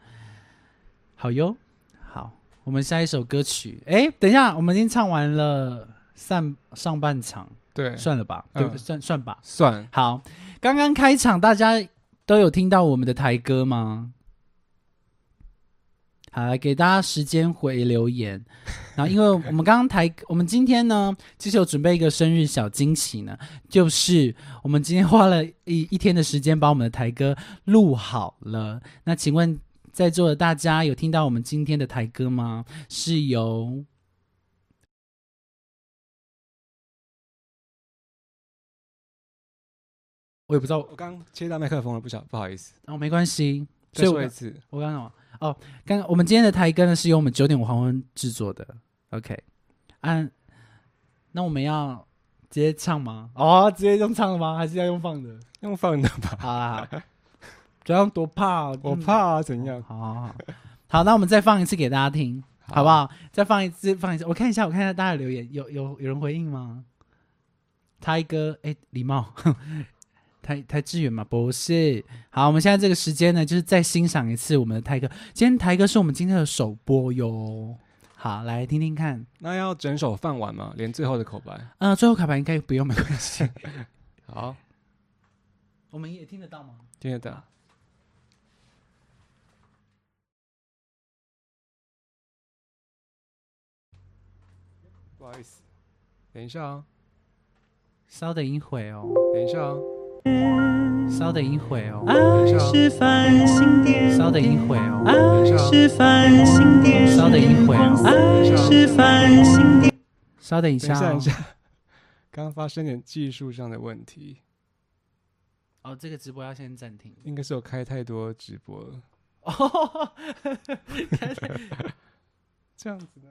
好哟，好，我们下一首歌曲。哎，等一下，我们已经唱完了上上半场，对，算了吧，嗯对，算算吧。算好，刚刚开场大家都有听到我们的台歌吗？好，来给大家时间回留言。(laughs) 然后，因为我们刚刚台，我们今天呢，其实有准备一个生日小惊喜呢，就是我们今天花了一一天的时间把我们的台歌录好了。那请问在座的大家有听到我们今天的台歌吗？是由我也不知道，我刚切到麦克风了，不小不好意思，哦，没关系。再所以我说一次。我刚刚什么？哦，刚刚我们今天的台歌呢是由我们九点五黄昏制作的。OK，按、那我们要直接唱吗？哦，直接用唱的吗？还是要用放的？用放的吧，好啦，好这样多怕、哦，(laughs) 我嗯怕啊，怎样？好好好，好，那我们再放一次给大家听，好不？好？再放一次，放一次，我看一下，我看一下大家的留言，有有有人回应吗？台歌，哎，礼貌，台台志远吗？不是。好，我们现在这个时间呢，就是再欣赏一次我们的台哥。今天台哥是我们今天的首播哟。好，来听听看。那要整首放完吗？连最后的口白。呃，最后口白应该不用，没关系。(laughs) 好，我们也听得到吗？听得到。不好意思，等一下啊，稍等一会哦，等一下啊，稍等一会哦，繁星点稍等一会哦，繁星点稍等一会哦，爱是繁星点稍等一下、等一下，等哦一。下，刚刚发生点技术上的问题，哦，这个直播要先暂停。应该是我开太多直播了，哦，这样子呢？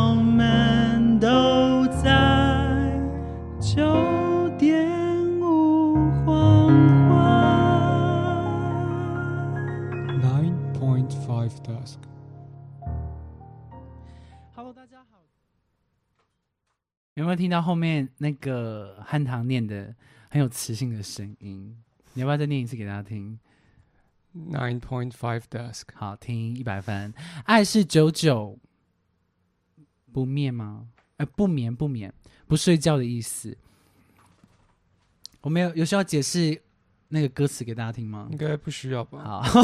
都在九点五黄昏。Nine point five dusk。Hello，大家好。有没有听到后面那个汉唐念的很有磁性的声音？你要不要再念一次给大家听？Nine point five dusk。好听一百分。爱是久久不灭吗？呃，不眠不眠，不睡觉的意思。我们有有需要解释那个歌词给大家听吗应？该不需要吧？好，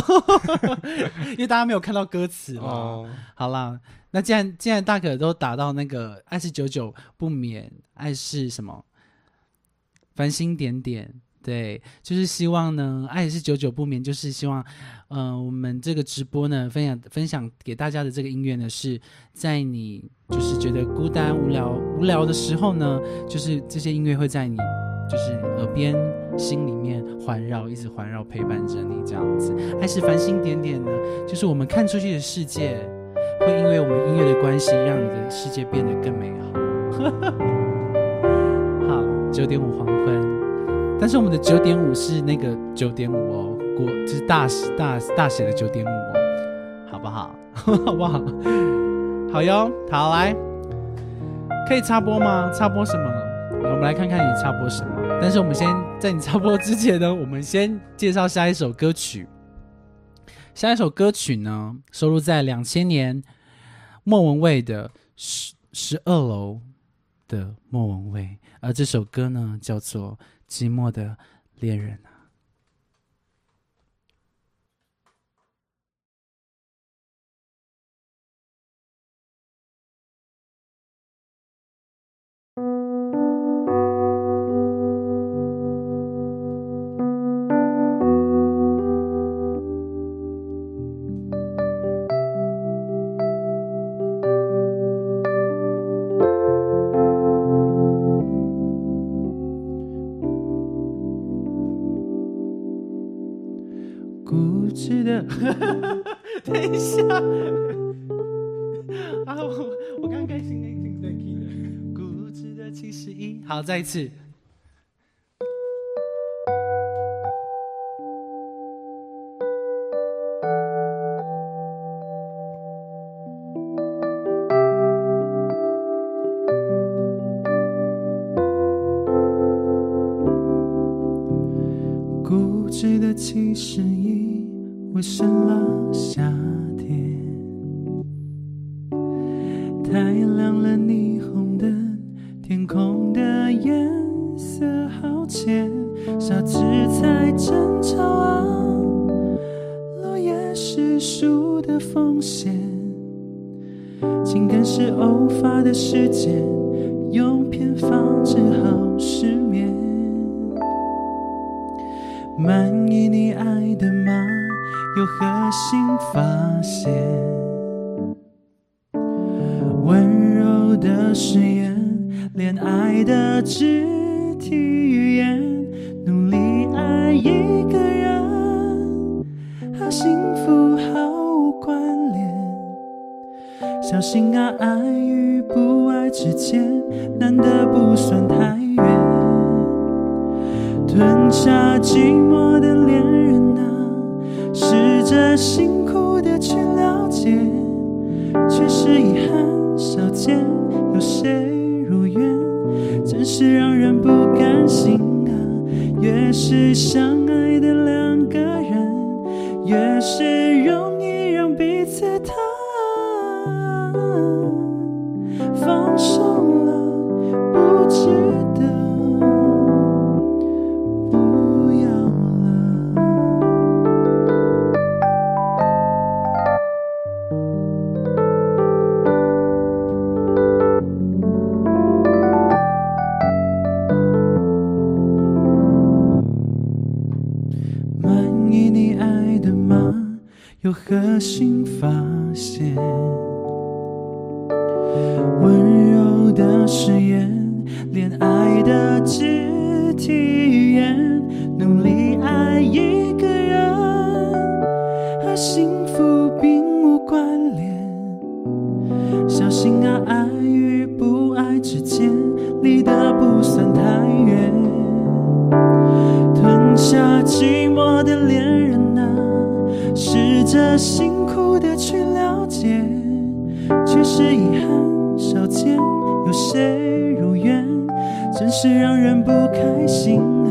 (laughs) 因为大家没有看到歌词嘛。哦，好啦，那既然既然大可都打到那个爱是久久不眠，爱是什么？繁星点点，对，就是希望呢，爱是久久不眠，就是希望，呃，我们这个直播呢，分享分享给大家的这个音乐呢，是在你就是觉得孤单无聊无聊的时候呢，就是这些音乐会在你就是耳边、心里面环绕，一直环绕陪伴着你这样子。爱是繁星点点呢，就是我们看出去的世界，会因为我们音乐的关系，让你的世界变得更美好。(laughs) 好，九点五黄昏，但是我们的九点五是那个九点五哦，国就是大大大写的九点五哦。好，好不好？(laughs) 好不好？好哟，好来，可以插播吗？插播什么？我们来看看你插播什么。但是我们先在你插播之前呢，(laughs) 我们先介绍下一首歌曲。下一首歌曲呢，收录在两千年莫文蔚的《十十二楼》的莫文蔚，而这首歌呢，叫做《寂寞的恋人》好，再一次。誓言，恋爱的肢体语言，努力爱一个人，和幸福并无关联。小心啊，爱与不爱之间，离得不算太远。吞下寂寞的恋人啊，试着辛不开心啊！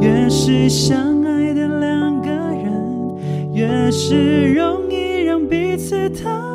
越是相爱的两个人，越是容易让彼此疼。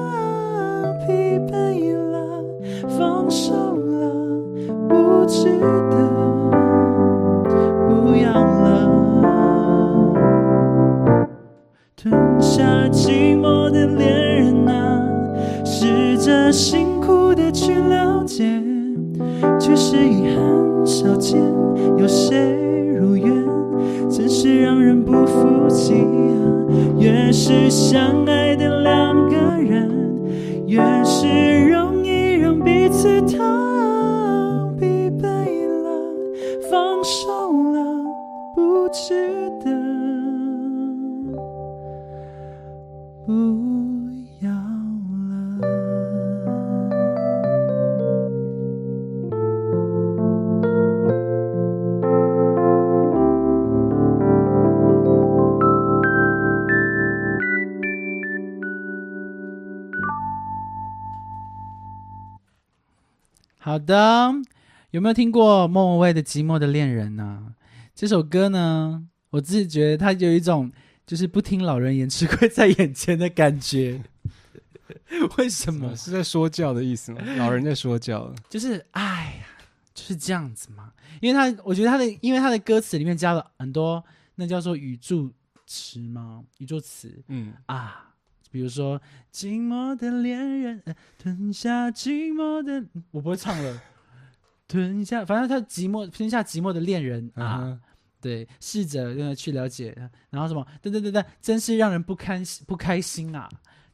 好的，有没有听过莫文蔚的《寂寞的恋人》呢？这首歌呢，我自己觉得它有一种就是不听老人言，吃亏在眼前的感觉。(laughs) 为什么？是在说教的意思吗？老人在说教。就是哎呀，就是这样子嘛。因为他，我觉得他的，因为他的歌词里面加了很多那叫做语助词吗？语助词嗯，啊，比如说“寂寞的恋人，呃吞下寂寞的”，我不会唱了。(laughs) 吞下，反正他寂寞，吞下寂寞的恋人啊，啊，对，试着呃去了解，然后什么，对对对对，真是让人不堪不开心啊，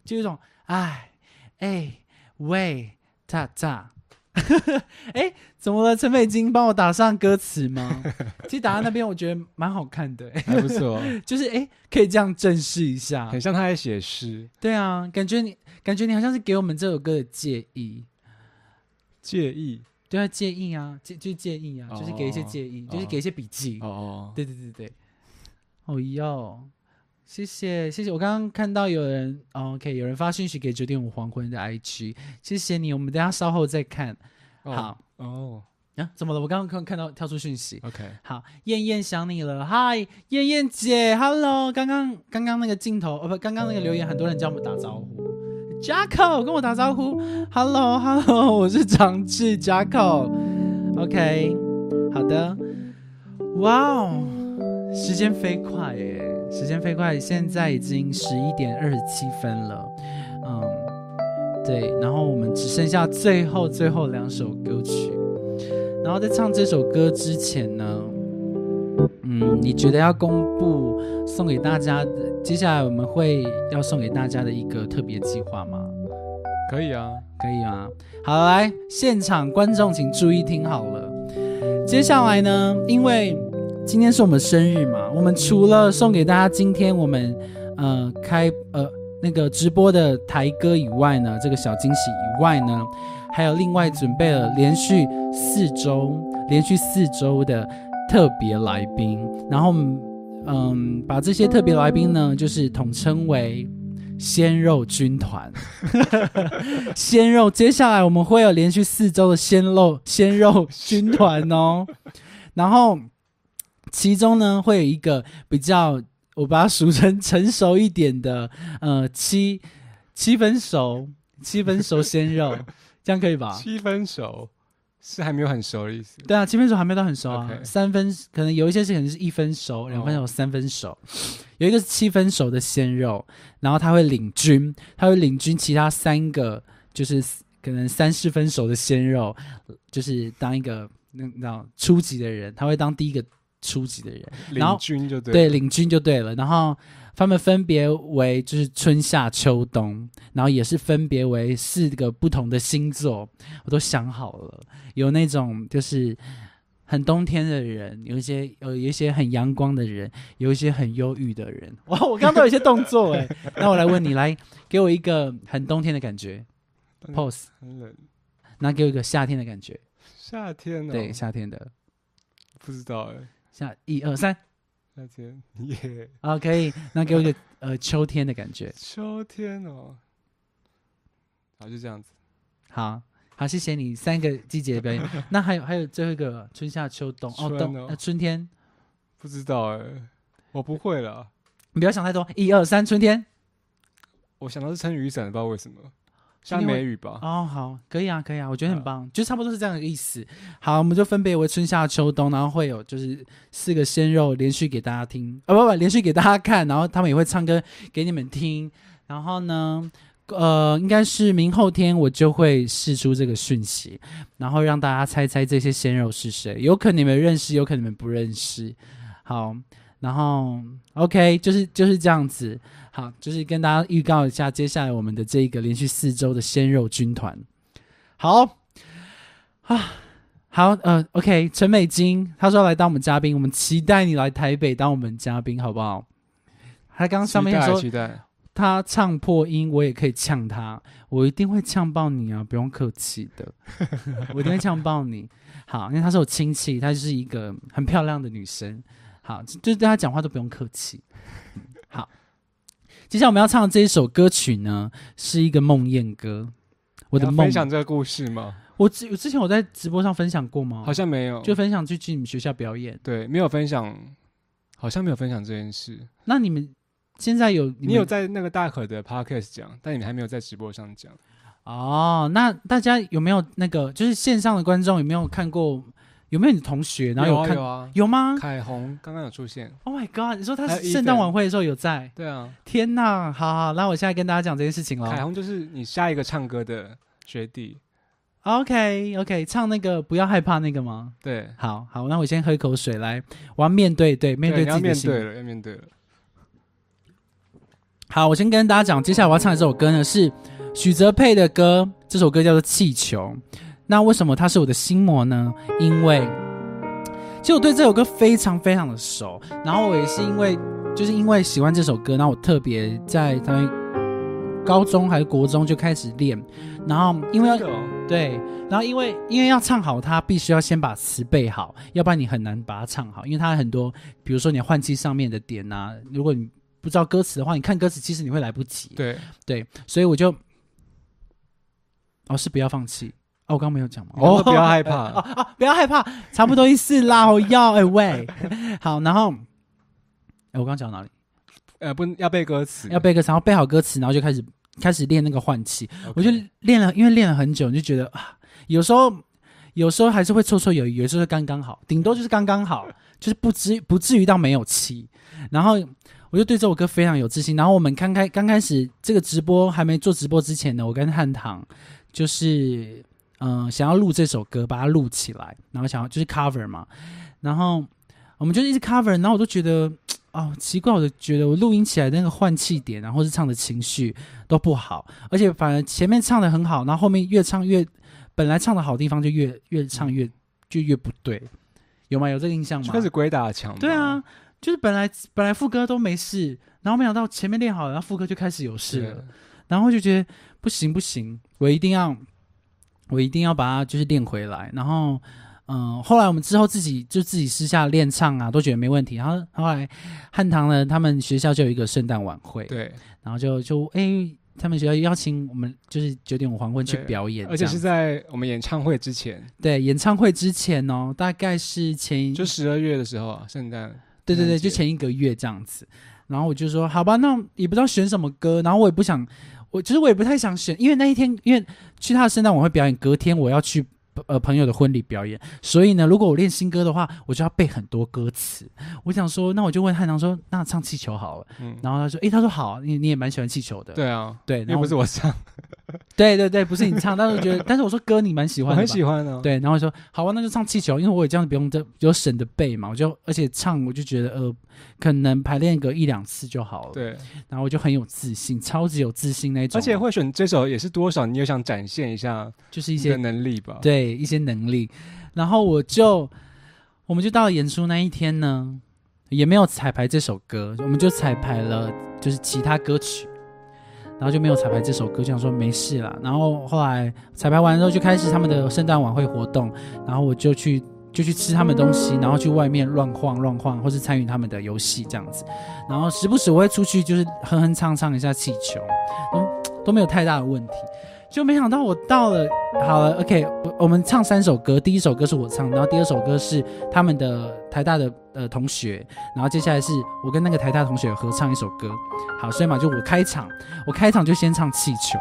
就有一种哎哎喂咋咋，(laughs) 哎，怎么了？陈美金帮我打上歌词吗？(laughs) 其实打在那边，我觉得蛮好看的、哎还不错，(laughs) 就是哎，可以这样正视一下。很，像他在写诗，对啊，感觉你感觉你好像是给我们这首歌的建议，介意。对啊，建议啊，介就是建议啊，就是给一些哦建议，哦就是给一些笔记，哦哦，对对对对，哦哟，谢谢谢谢，我刚刚看到有人、哦、OK 有人发讯息给九点五黄昏的 IG，谢谢你，我们等下稍后再看。哦好。哦。啊，怎么了？我刚刚看看到跳出讯息。，OK，好，燕燕想你了，嗨，燕燕姐，Hello，刚刚刚刚那个镜头，哦不，刚刚那个留言，很多人叫我们打招呼。Jacko 跟我打招呼，Hello Hello，我是长治 Jacko，OK，、好的，哇哦，时间飞快耶，时间飞快，现在已经十一点二十七分了，嗯，对，然后我们只剩下最后最后两首歌曲，然后在唱这首歌之前呢，嗯，你觉得要公布送给大家的，接下来我们会要送给大家的一个特别计划吗？可以啊，可以啊？好，来，现场观众请注意听好了。接下来呢，因为今天是我们生日嘛，我们除了送给大家今天我们呃开呃那个直播的台歌以外呢，这个小惊喜以外呢，还有另外准备了连续四周、连续四周的特别来宾，然后嗯把这些特别来宾呢，就是统称为。鲜肉军团，(laughs) 鲜肉，接下来我们会有连续四周的鲜肉鲜肉军团哦，然后其中呢会有一个比较，我把它俗称成熟一点的，呃，七七分熟，七分熟鲜肉，(laughs) 这样可以吧？七分熟是还没有很熟的意思。对啊，七分熟还没到很熟啊三分可能有一些是可能是一分熟，两分熟、哦三分熟，有一个是七分熟的鲜肉，然后他会领军，他会领军其他三个就是可能三四分熟的鲜肉，就是当一个那那种初级的人，他会当第一个初级的人，然后领军就对，对，领军就对了。然后他们分别为就是春夏秋冬，然后也是分别为四个不同的星座，我都想好了。有那种就是很冬天的人，有一些有一些很阳光的人，有一些很忧郁的人。哇，(laughs) 我刚刚都有一些动作哎。那我来问你，来给我一个很冬天的感觉嗯 pose，很冷。(laughs) 那给我一个夏天的感觉，夏天哦，对，夏天的不知道哎，夏一二三，夏天耶，啊，可以。那给我一个呃秋天的感觉。(laughs) 秋天哦，好就这样子。好好，谢谢你三个季节的表演。(laughs) 那还有还有最后一个春夏秋冬哦，春冬、那呃、春天，不知道哎，我不会了。你不要想太多。一二三，春天。我想到是撑雨伞，不知道为什么，像今天会梅雨吧。哦，好，可以啊，可以啊，我觉得很棒，就差不多是这样的意思。好，我们就分别为春夏秋冬，然后会有就是四个鲜肉连续给大家听，哦，不不，连续给大家看，然后他们也会唱歌给你们听。然后呢，呃，应该是明后天我就会试出这个讯息，然后让大家猜猜这些鲜肉是谁，有可能你们认识，有可能你们不认识。好，然后 OK，就是就是这样子。好，就是跟大家预告一下，接下来我们的这个连续四周的鲜肉军团。好啊，好，呃，OK，陈美金他说要来当我们嘉宾，我们期待你来台北当我们嘉宾，好不好？他刚刚上面说期待，他唱破音，我也可以呛他，我一定会呛爆你啊！不用客气的，(laughs) 我一定会呛爆你。好，因为她是我亲戚，她就是一个很漂亮的女生。好，就就是对她讲话都不用客气。嗯好，接下来我们要唱的这一首歌曲呢，是一个梦魇歌。我的梦分，享这个故事吗？我之我之前我在直播上分享过吗？好像没有，就分享去去你们学校表演。对，没有分享，好像没有分享这件事。那你们现在有你有在那个大可的 podcast 讲，但你们还没有在直播上讲。哦，那大家有没有那个就是线上的观众有没有看过？有没有你同学？然后有啊看有啊，有吗凯红刚刚有出现。？Oh my god！你说他圣诞晚会的时候有在？对啊，天呐，好好，那我现在跟大家讲这件事情了。凯红就是你下一个唱歌的学弟。OK OK，唱那个不要害怕那个吗？对，好好，那我先喝一口水来，我要面对对面对自己的心。面对了，要面对了。好，我先跟大家讲，接下来我要唱的这首歌呢是许哲佩的歌，这首歌叫做《气球》。那为什么它是我的心魔呢？因为其实我对这首歌非常非常的熟，然后我也是因为就是因为喜欢这首歌，然后我特别在他们高中还是国中就开始练，然后因为要对，然后因为因为要唱好它，必须要先把词背好，要不然你很难把它唱好。因为它很多，比如说你换气上面的点啊，如果你不知道歌词的话，你看歌词其实你会来不及。对，对，所以我就哦是不要放弃哦，我刚刚没有讲嘛。哦，不要害 (laughs) 哦怕。哦，不要害怕，差不多意思啦。我要哎喂，(laughs) 好，然后哎我刚刚讲到哪里？呃，不要背歌词，要背歌词，然后背好歌词，然后就开始开始练那个换气。我就练了，因为练了很久，你就觉得啊，有时候有时候还是会绰绰有余，有时候刚刚好，顶多就是刚刚好，就是不至不至于到没有气。然后我就对这首歌非常有自信。然后我们刚开刚开始这个直播还没做直播之前呢，我跟汉唐就是嗯、呃想要录这首歌，把它录起来，然后想要就是 cover 嘛，然后我们就一直 cover，然后我都觉得。哦，奇怪，我就觉得我录音起来的那个换气点然后是唱的情绪都不好，而且反而前面唱的很好，然后后面越唱越，本来唱的好地方就越越唱越就越不对，有吗？有这个印象吗？就开始鬼打墙。对啊，，就是本来本来副歌都没事，然后没想到前面练好了，然后副歌就开始有事了，然后就觉得不行不行，我一定要我一定要把它就是练回来，然后。嗯，后来我们之后自己就自己私下练唱啊，都觉得没问题。然后后来汉唐呢，他们学校就有一个圣诞晚会，对，然后就就哎、他们学校邀请我们就是九点五黄昏去表演，而且是在我们演唱会之前，对演唱会之前哦，大概是前一就十二月的时候啊，圣诞。对对对，就前一个月这样子。然后我就说好吧，那也不知道选什么歌，然后我也不想，我其实我也不太想选，因为那一天因为去他的圣诞晚会表演，隔天我要去。呃，朋友的婚礼表演，所以呢，如果我练新歌的话，我就要背很多歌词。我想说，那我就问汉唐说，那唱气球好了。嗯，然后他说，诶，他说好，你你也蛮喜欢气球的。对啊，对，又不是我唱，(laughs) 对对对，不是你唱，但是我觉得，但是我说歌你蛮喜我欢的，很喜欢哦。对，然后我说好啊，那就唱气球，因为我也这样不用这有省的背嘛，我就而且唱我就觉得呃，可能排练个一两次就好了。，对，然后我就很有自信，超级有自信那种，而且会选这首也是多少，你又想展现一下就是一你的些能力吧？对一些能力，然后我就我们就到了演出那一天呢，也没有彩排这首歌，我们就彩排了就是其他歌曲。然后就没有彩排这首歌，就想说没事啦。然后后来彩排完之后，就开始他们的圣诞晚会活动，然后我就去就去吃他们东西，然后去外面乱晃乱晃，或是参与他们的游戏这样子。然后时不时我会出去，就是哼哼唱唱一下气球，都都没有太大的问题。就没想到我到了，好了，OK，我我们唱三首歌，第一首歌是我唱，然后第二首歌是他们的台大的呃同学，然后接下来是我跟那个台大同学合唱一首歌。好，所以嘛，就我开场，我开场就先唱气球。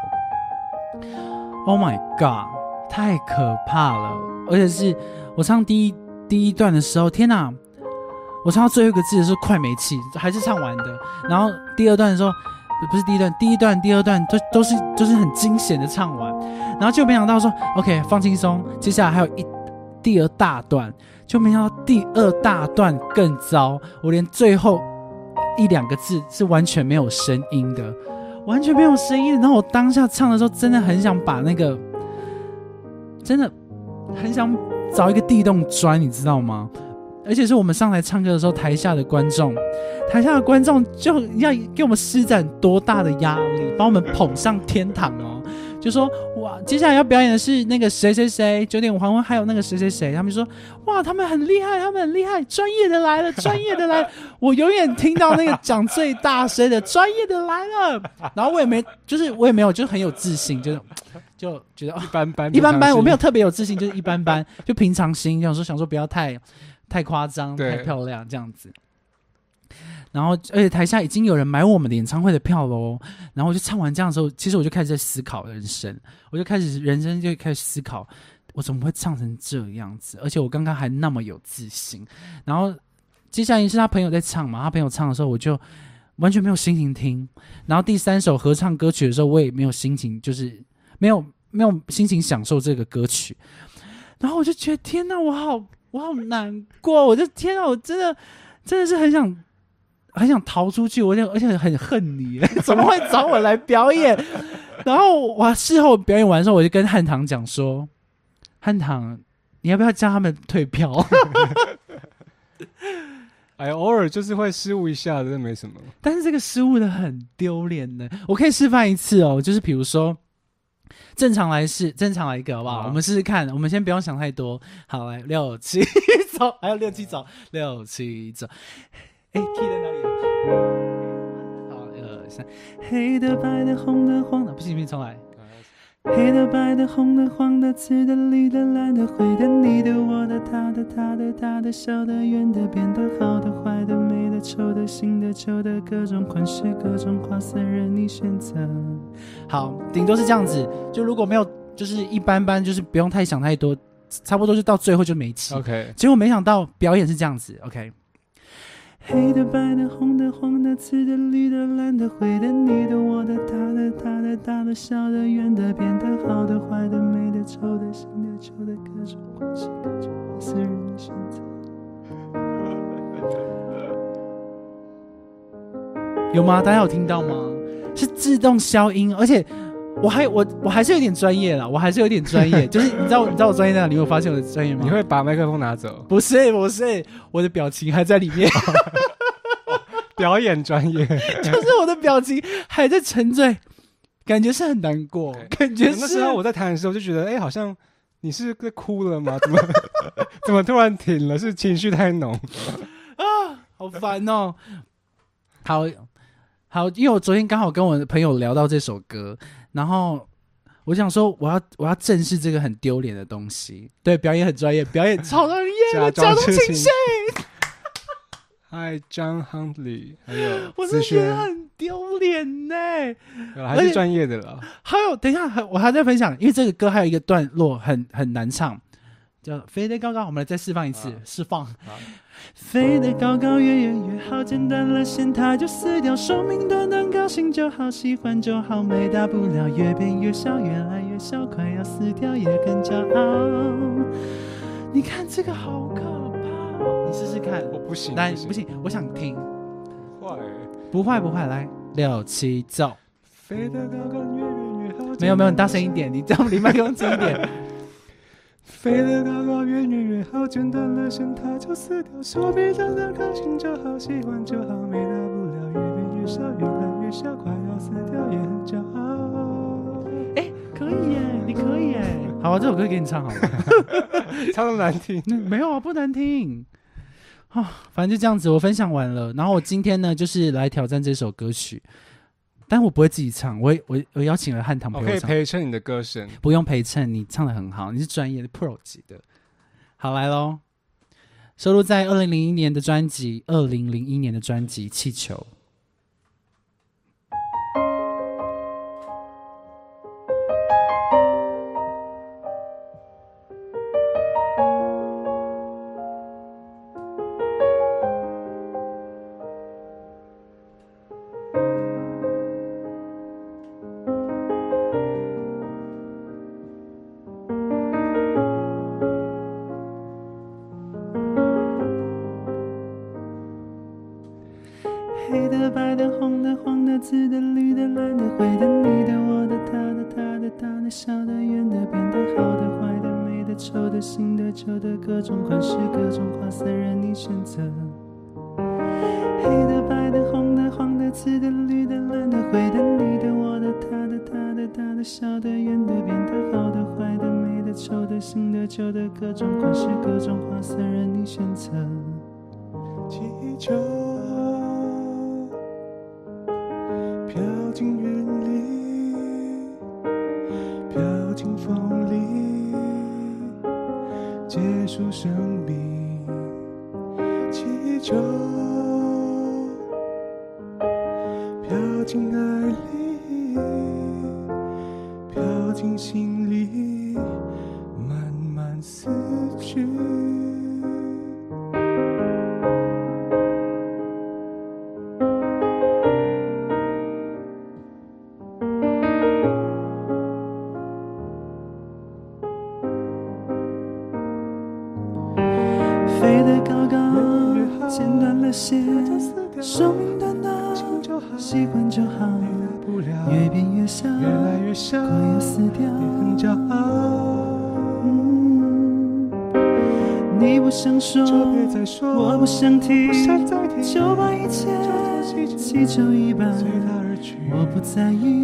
Oh my god，太可怕了！而且是我唱第一第一段的时候，天哪！我唱到最后一个字的时候快没气，还是唱完的。然后第二段的时候，不不是第一段，第一段、第二段都都是都是很惊险的唱完，然后就没想到说 OK 放轻松，接下来还有一第二大段，就没想到第二大段更糟，我连最后一两个字是完全没有声音的，完全没有声音。然后我当下唱的时候，真的很想把那个，真的很想找一个地洞钻，你知道吗？而且是我们上台唱歌的时候，台下的观众，台下的观众就要给我们施展多大的压力，把我们捧上天堂哦。就说哇，接下来要表演的是那个谁谁谁，九点五黄昏，还有那个谁谁谁，他们就说哇，他们很厉害，他们很厉害，专业的来了，专业的来了。(laughs) 我永远听到那个讲最大声的专业的来了，然后我也没，就是我也没有，就是很有自信，就是就觉得哦一般般，一般般，我没有特别有自信，就是一般般，就平常心，想说想说不要太太夸张、太漂亮这样子。然后，而且台下已经有人买我们的演唱会的票喽。然后我就唱完这样的时候，其实我就开始在思考人生，我就开始人生就开始思考，我怎么会唱成这样子？而且我刚刚还那么有自信。然后接下来是他朋友在唱嘛，他朋友唱的时候，我就完全没有心情听。然后第三首合唱歌曲的时候，我也没有心情，就是没有没有心情享受这个歌曲。然后我就觉得天哪，我好我好难过，我就天啊，我真的真的是很想很想逃出去，我就而且很恨你，(laughs) 怎么会找我来表演？然后我事后表演完之后，我就跟汉唐讲说，汉唐。你要不要叫他们退票？(laughs) 哎，偶尔就是会失误一下，真的没什么。但是这个失误的很丢脸呢，我可以示范一次哦，就是比如说，正常来试，正常来一个好不好？好我们试试看，我们先不用想太多。好，来六七走，(laughs) 还有六七走，六七走。哎，key 在哪里？好，一二三，黑的、白的、红的、黄的，不行，不行，重来。黑的、白的、红的、黄的、紫的、绿的、蓝的、灰的、你的、我的、他的、他的、他的、小的、圆的、扁的、好的、坏的、美的、丑的、新的、旧的，各种款式、各种花色任你选择。好，顶多是这样子。就如果没有，就是一般般，就是不用太想太多，差不多就到最后就没气。OK，结果没想到表演是这样子，OK。黑的、白的、红的、黄的、紫的、绿的、蓝的、灰的、你的、我的、他的、他的、大的、小的、圆的、扁的、好的、坏的、美的、丑的、新的、旧的，各种关系、各种花色任你选择。有吗？大家有听到吗？是自动消音，而且我还我我还是有点专业啦，我还是有点专业。(laughs) 就是你知道你知道我专业在哪里？你有发现我的专业吗？你会把麦克风拿走，不是不是，我的表情还在里面，表演专业。(laughs) 就是我的表情还在沉醉，感觉是很难过，感觉是那时候我在弹的时候就觉得，哎、好像你是在哭了吗？(laughs) 怎么怎么突然停了？是情绪太浓啊？好烦哦。好好，因为我昨天刚好跟我的朋友聊到这首歌，然后我想说我要我要正视这个很丢脸的东西。对，表演很专业，表演超专业，我假假装痴情动情绪，(laughs) 嗨，John Huntley，还有我真的，觉得很丢脸呢。还是专业的了。还有，等一下，还我还在分享，因为这个歌还有一个段落很很难唱，叫“飞得高高”，我们来再释放一次，好释放。好飞得高高，越远越好，剪断了线它就死掉。寿命短短，高兴就好，喜欢就好，没大不了。越变越小，越来越小，快要死掉也更骄傲。你看这个好可怕哦，你试试看。我不行，来，不行，我想听。坏。不坏不坏，来六七走。飞得高高，越远越好。没有没有，你大声一点，你这样离麦克风近一点。飞得高高，越远越好，剪断了线它就死掉。手臂长长，高兴就好，喜欢就好，没大不了。越变越少，越来越小，快要死掉也很骄傲。(laughs) 哎，可以耶，你可以耶。好啊，这首歌给你唱好了。唱的难听，(laughs) 没有啊，不难听啊。反正就这样子，我分享完了。然后我今天呢，就是来挑战这首歌曲，但我不会自己唱，我我我邀请了汉唐我可以陪我唱，陪衬你的歌声。不用陪衬，你唱的很好，你是专业的 pro 级的。好，来喽，收录在二零零一年的专辑，二零零一年的专辑《气球》。依旧飘进爱里，飘进心里，慢慢死去。不在意，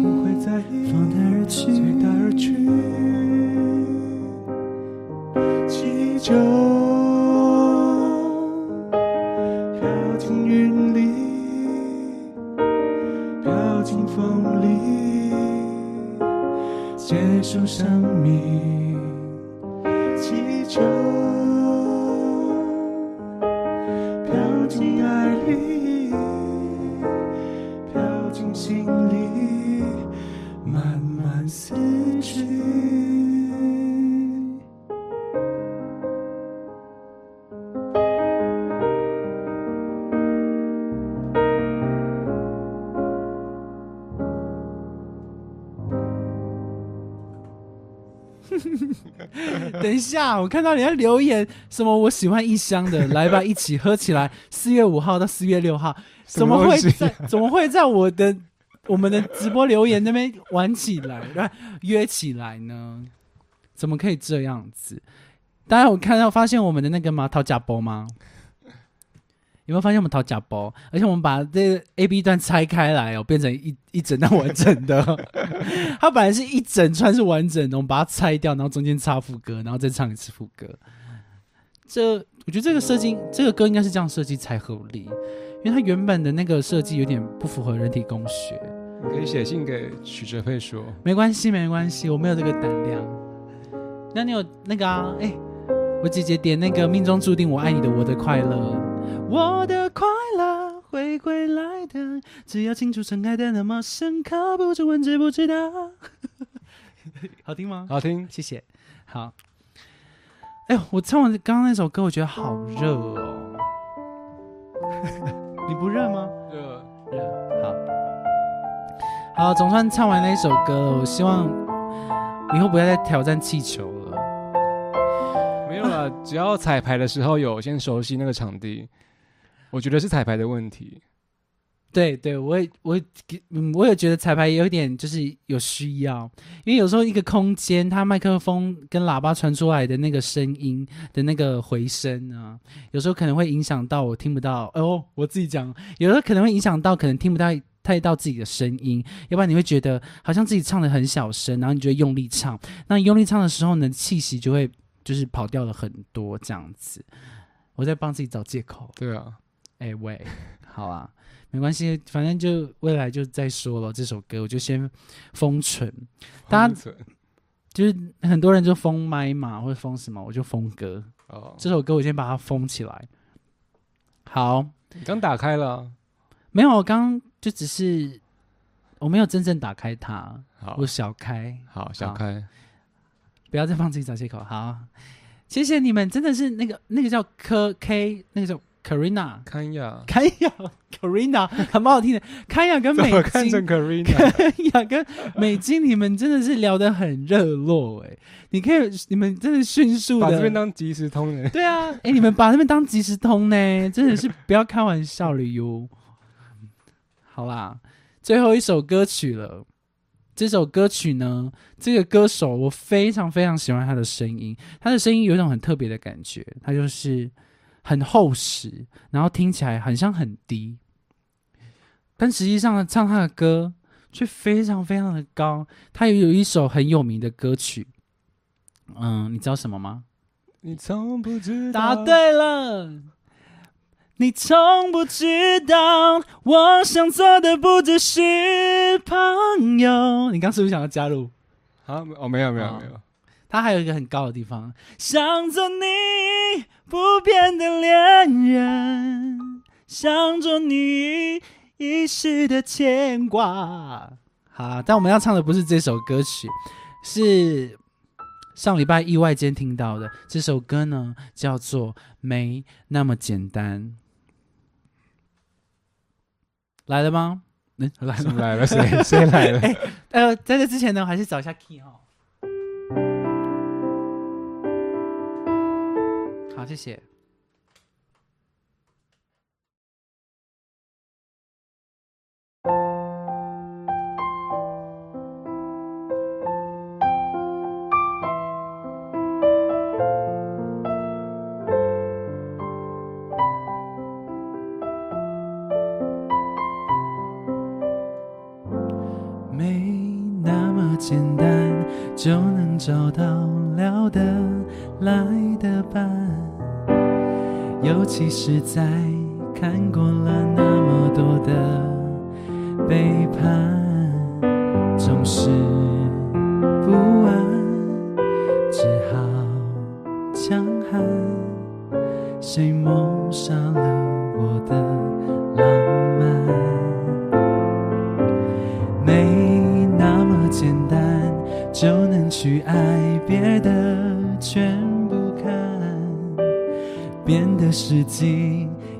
下，我看到人家留言什么我喜欢异乡的，来吧，一起喝起来。(laughs) 四月五号到四月六号，怎么会在怎么会在我的我们的直播留言那边玩起来，然后约起来呢？怎么可以这样子？大家有看到发现我们的那个吗？讨假包吗？有没有发现我们讨假包？而且我们把这个 A B 段拆开来哦，变成一一整段完整的。(laughs) 它本来是一整串是完整的，我们把它拆掉，然后中间插副歌，然后再唱一次副歌。这我觉得这个设计，这个歌应该是这样设计才合理，因为它原本的那个设计有点不符合人体工学。你可以写信给许哲佩说，没关系，没关系，我没有这个胆量。那你有那个啊？哎、我姐姐点那个《命中注定我爱你的我的快乐》，我的快乐会归来的，只要清楚盛开的那么深刻，不知问知不知道。(laughs) 好听吗？好听。谢谢。好。哎呦，我唱完刚刚那首歌，我觉得好热哦。(laughs) 你不热吗？热，热。好。好，总算唱完那一首歌了，我希望以后不要再挑战气球了。没有啦，只要彩排的时候有先熟悉那个场地，我觉得是彩排的问题。对对，我也我也嗯，我也觉得彩排有点就是有需要，因为有时候一个空间，它麦克风跟喇叭传出来的那个声音的那个回声啊，有时候可能会影响到我听不到。哦，我自己讲，有时候可能会影响到，可能听不到太到自己的声音，要不然你会觉得好像自己唱的很小声，然后你就会用力唱，那用力唱的时候呢，气息就会就是跑掉了很多这样子。我在帮自己找借口。对啊，哎、喂，好啊，没关系，反正就未来就再说了。这首歌我就先封存，大家就是很多人就封麦嘛，或者封什么，我就封歌。哦，这首歌我先把它封起来。好，你刚打开了啊，没有，我刚刚就只是我没有真正打开它，好我小开，好小好开，不要再帮自己找借口。好，谢谢你们，真的是那个那个叫科 K，那个叫 Karina。看呀，凯亚 Karina 很不好听的，凯亚跟美怎么看金成 Karina？跟美金，你们真的是聊得很热络哎！你可以，你们真的迅速的把这边，当即时通呢。对啊，哎，你们把他们当即时通呢，真的是不要开玩笑了哟。好啦，最后一首歌曲了。这首歌曲呢，这个歌手我非常非常喜欢他的声音，他的声音有一种很特别的感觉，他就是很厚实，然后听起来很像很低，但实际上唱他的歌却非常非常的高。他也有一首很有名的歌曲，嗯，你知道什么吗？你从不知道答，对了。你从不知道，我想做的不只是朋友。你刚是不是想要加入？啊，哦，没有没有哦没有，它还有一个很高的地方，想做你不变的恋人，想做你一世的牵挂。好，但我们要唱的不是这首歌曲，是上礼拜意外间听到的这首歌呢，叫做《没那么简单》。来了吗？嗯，来了吗。来了谁谁来了？呃，在这之前呢，我还是找一下 key 哈。好，谢谢。简单就能找到聊得来的伴，尤其是在看过了那么多的背叛，总是不安，只好强悍。谁梦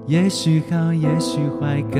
也许好，也许坏，各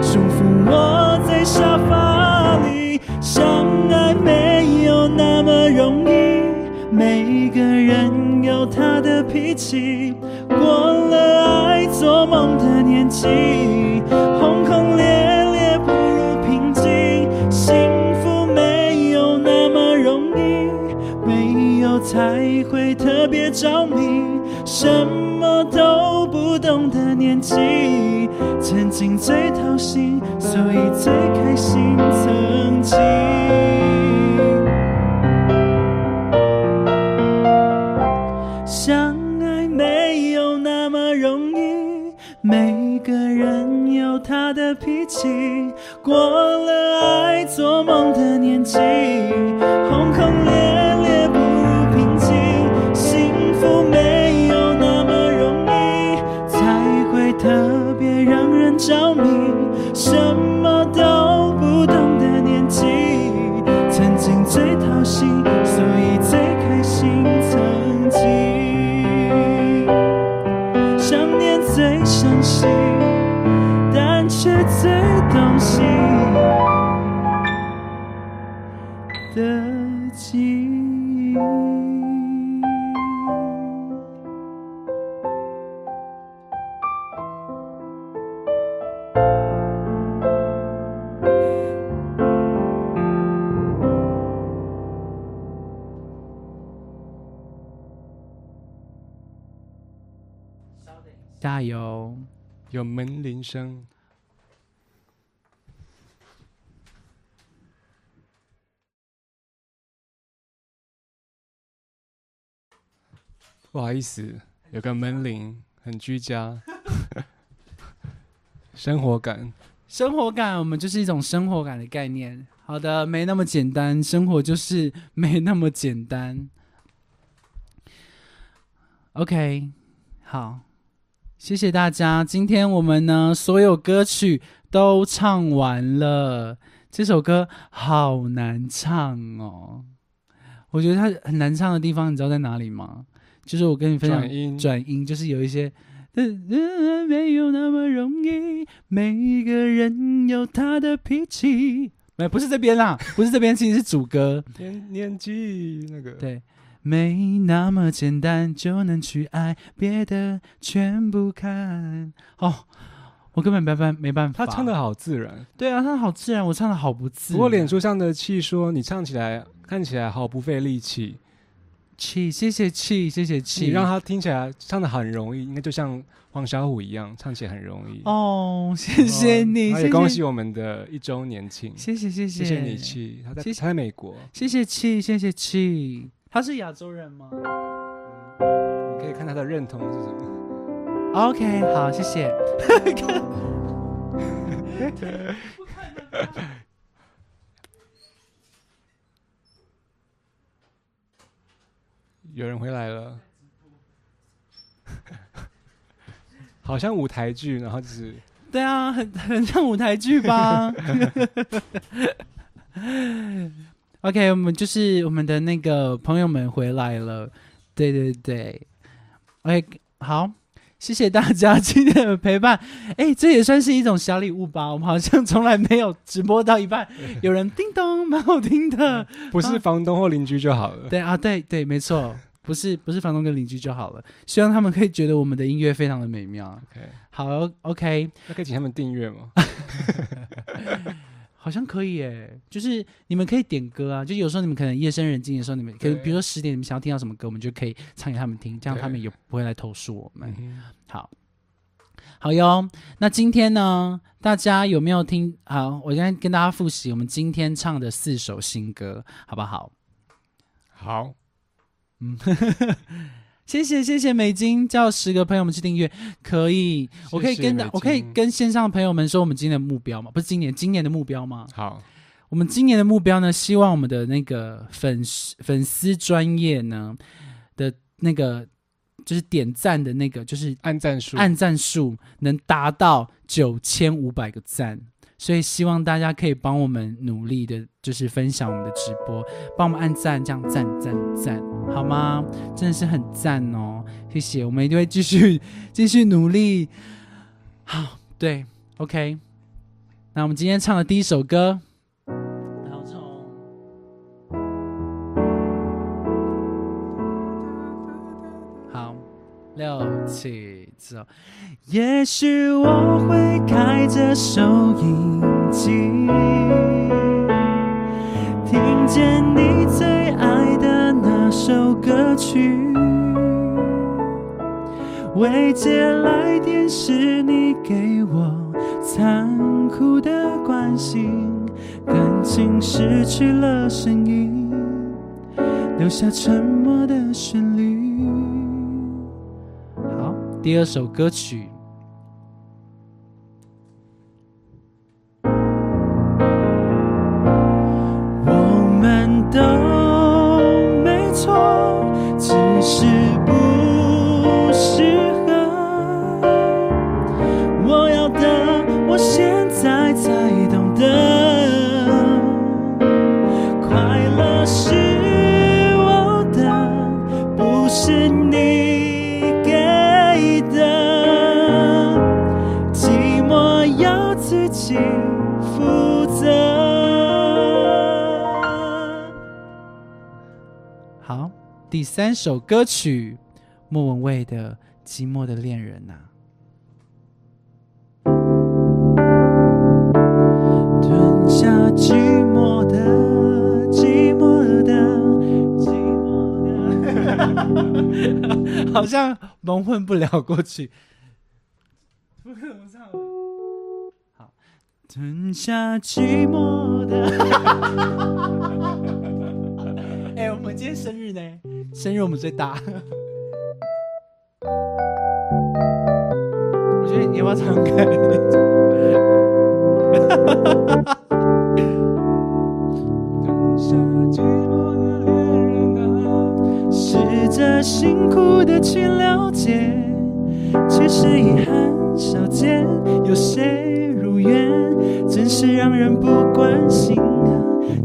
的脾气。过了爱做梦的年纪，轰轰烈烈不如平静。幸福没有那么容易，没有才会特别着迷。什么都不懂的年纪，曾经最掏心，所以最开心。曾经。的门铃声。不好意思，有个门铃，很居家，(laughs) 生活感。生活感，我们就是一种生活感的概念。好的，没那么简单，生活就是没那么简单。OK，好，谢谢大家。今天我们呢，所有歌曲都唱完了。这首歌好难唱哦，我觉得它很难唱的地方，你知道在哪里吗？就是我跟你分享转音，转音，就是有一些，没有那么容易。每一个人有他的脾气，没不是这边啦，不是这边，其实是主歌。年年纪那个，对，没那么简单就能去爱，别的全不看。哦，我根本没办没办法。他唱的好自然。对啊，他好自然，我唱的好不自然。不过脸书上的气说你唱起来看起来好不费力气，气，谢谢气，谢谢气，你让他听起来唱的很容易，应该就像黄小琥一样，唱起来很容易。哦，谢谢你，恭喜我们的一周年庆，谢谢谢谢谢谢你气，他在他在美国，谢谢气，谢谢气。他是亚洲人吗你可以看他的认同是什么。？OK，好，谢谢。(laughs) 有人回来了，(laughs) 好像舞台剧，然后就是对啊，很很像舞台剧吧？OK，我们就是我们的那个朋友们回来了，对对对，OK，好，谢谢大家今天的陪伴。哎，这也算是一种小礼物吧？我们好像从来没有直播到一半，有人叮咚，蛮好听的。不是房东或邻居就好了。对啊，对对，没错，不是不是房东跟邻居就好了。希望他们可以觉得我们的音乐非常的美妙。OK，好，OK，那可以请他们订阅吗？(laughs) 好像可以耶，就是你们可以点歌啊，就有时候你们可能夜深人静的时候，你们可能比如说十点你们想要听到什么歌，我们就可以唱给他们听，这样他们也不会来投诉我们。嗯好，好哟。那今天呢，大家有没有听？好，我先跟大家复习我们今天唱的四首新歌，好不好？好，(laughs) 谢谢谢谢美金，叫十个朋友们去订阅，可以，我可以跟谢谢美我可以跟线上的朋友们说我们今年的目标吗？不是今年，今年的目标吗？好，我们今年的目标呢，希望我们的那个粉丝粉丝专业呢的那个就是点赞的那个就是按赞数，按赞数能达到九千五百个赞，所以希望大家可以帮我们努力的，就是分享我们的直播，帮我们按赞，这样赞赞赞，好吗？真的是很赞哦，谢谢，我们一定会继续 (laughs) 继续努力。好，对，OK，那我们今天唱的第一首歌，然后从。好，六七走。也许我会开着收音机，听见你在首歌曲。未接来电是你给我残酷的关心，感情失去了声音，留下沉默的旋律。好，第二首歌曲。我们都，是第三首歌曲，莫文蔚的《寂寞的恋人》呐、吞下寂寞的，寂寞的，寂寞的。好像蒙混不了过去。(laughs) 吞下寂寞的。哎、我们今天生日呢，生日我们最大。(laughs) 我觉得你要不要唱歌？吞下寂寞的恋人啊，试着辛苦的去了解，却是遗憾少见。有谁如愿，真是让人不关心啊！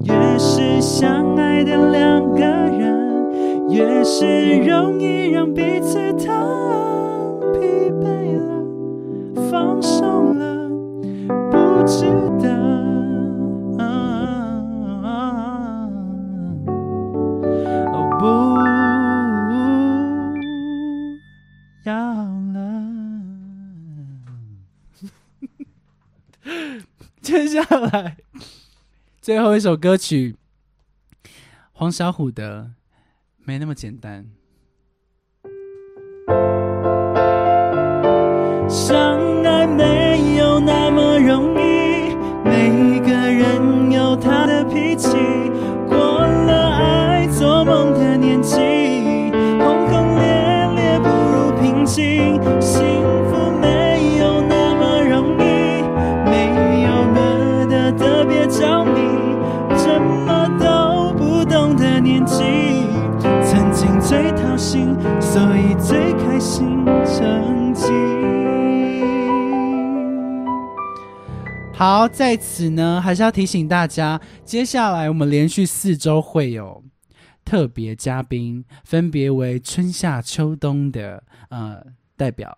越是相爱的两个人，越是容易让彼此疼疲惫了，放手了，不值得。不要了。接下来最后一首歌曲，黄小琥的《没那么简单》。相爱没所以最开心曾经。好，在此呢，还是要提醒大家，接下来我们连续四周会有特别嘉宾，分别为春夏秋冬的呃代表。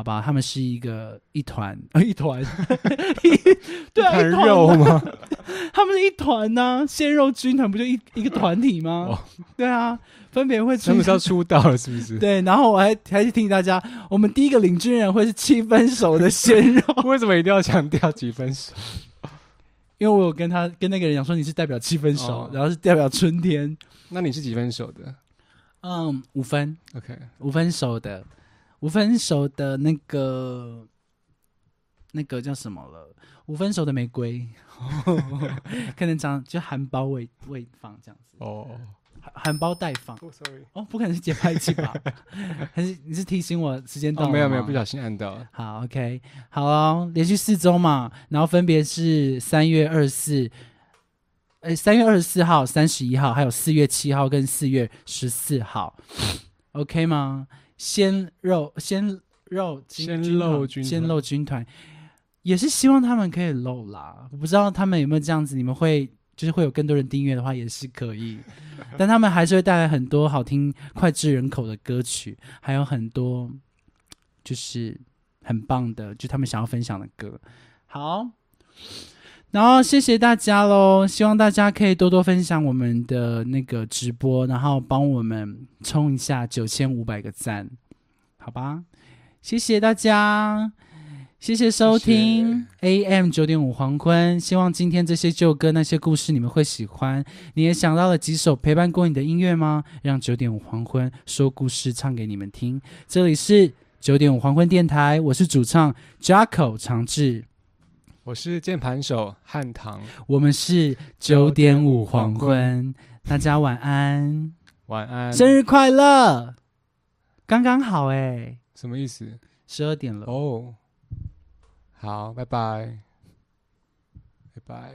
好吧，他们是一个一团，啊、一团，(laughs) 一 (laughs) 对啊，一团肉吗？(laughs) 他们是一团呐、鲜肉军团不就一一个团体吗？哦对啊，分别会出他们是要出道了，是不是？对，然后我还还是提醒大家，我们第一个领军人会是七分熟的鲜肉，为什么一定要强调几分熟？因为我有跟他跟那个人讲说你是代表七分熟，哦然后是代表春天，那你是几分熟的嗯，五分？OK，五分熟的，五分熟的那个那个叫什么了？五分熟的玫瑰，(laughs) 可能长就含苞未未放这样子，哦含含苞待放。哦，sorry，哦，不可能是节拍器吧？(laughs) 还是你是提醒我时间到哦，了、没有没有，不小心按到了。好，OK，好哦，连续四周嘛，然后分别是三月二十四，呃，三月二十四号、三十一号，还有四月七号跟四月十四号，OK 吗？鲜肉鲜肉鲜肉军团鲜肉军团，也是希望他们可以露啦。我不知道他们有没有这样子，你们会就是会有更多人订阅的话，也是可以。(laughs) 但他们还是会带来很多好听、脍炙人口的歌曲，还有很多就是很棒的，就他们想要分享的歌。好，然后谢谢大家喽，希望大家可以多多分享我们的那个直播，然后帮我们冲一下九千五百个赞，好吧？谢谢大家。谢谢收听 AM 九点五黄昏，希望今天这些旧歌那些故事你们会喜欢。你也想到了几首陪伴过你的音乐吗？让九点五黄昏说故事唱给你们听。这里是九点五黄昏电台，我是主唱 Jacko 长治，我是键盘手汉唐，我们是九点五黄昏，大家晚安，晚安。生日快乐！刚刚好哎，什么意思？十二点了。哦，好，拜拜，拜拜。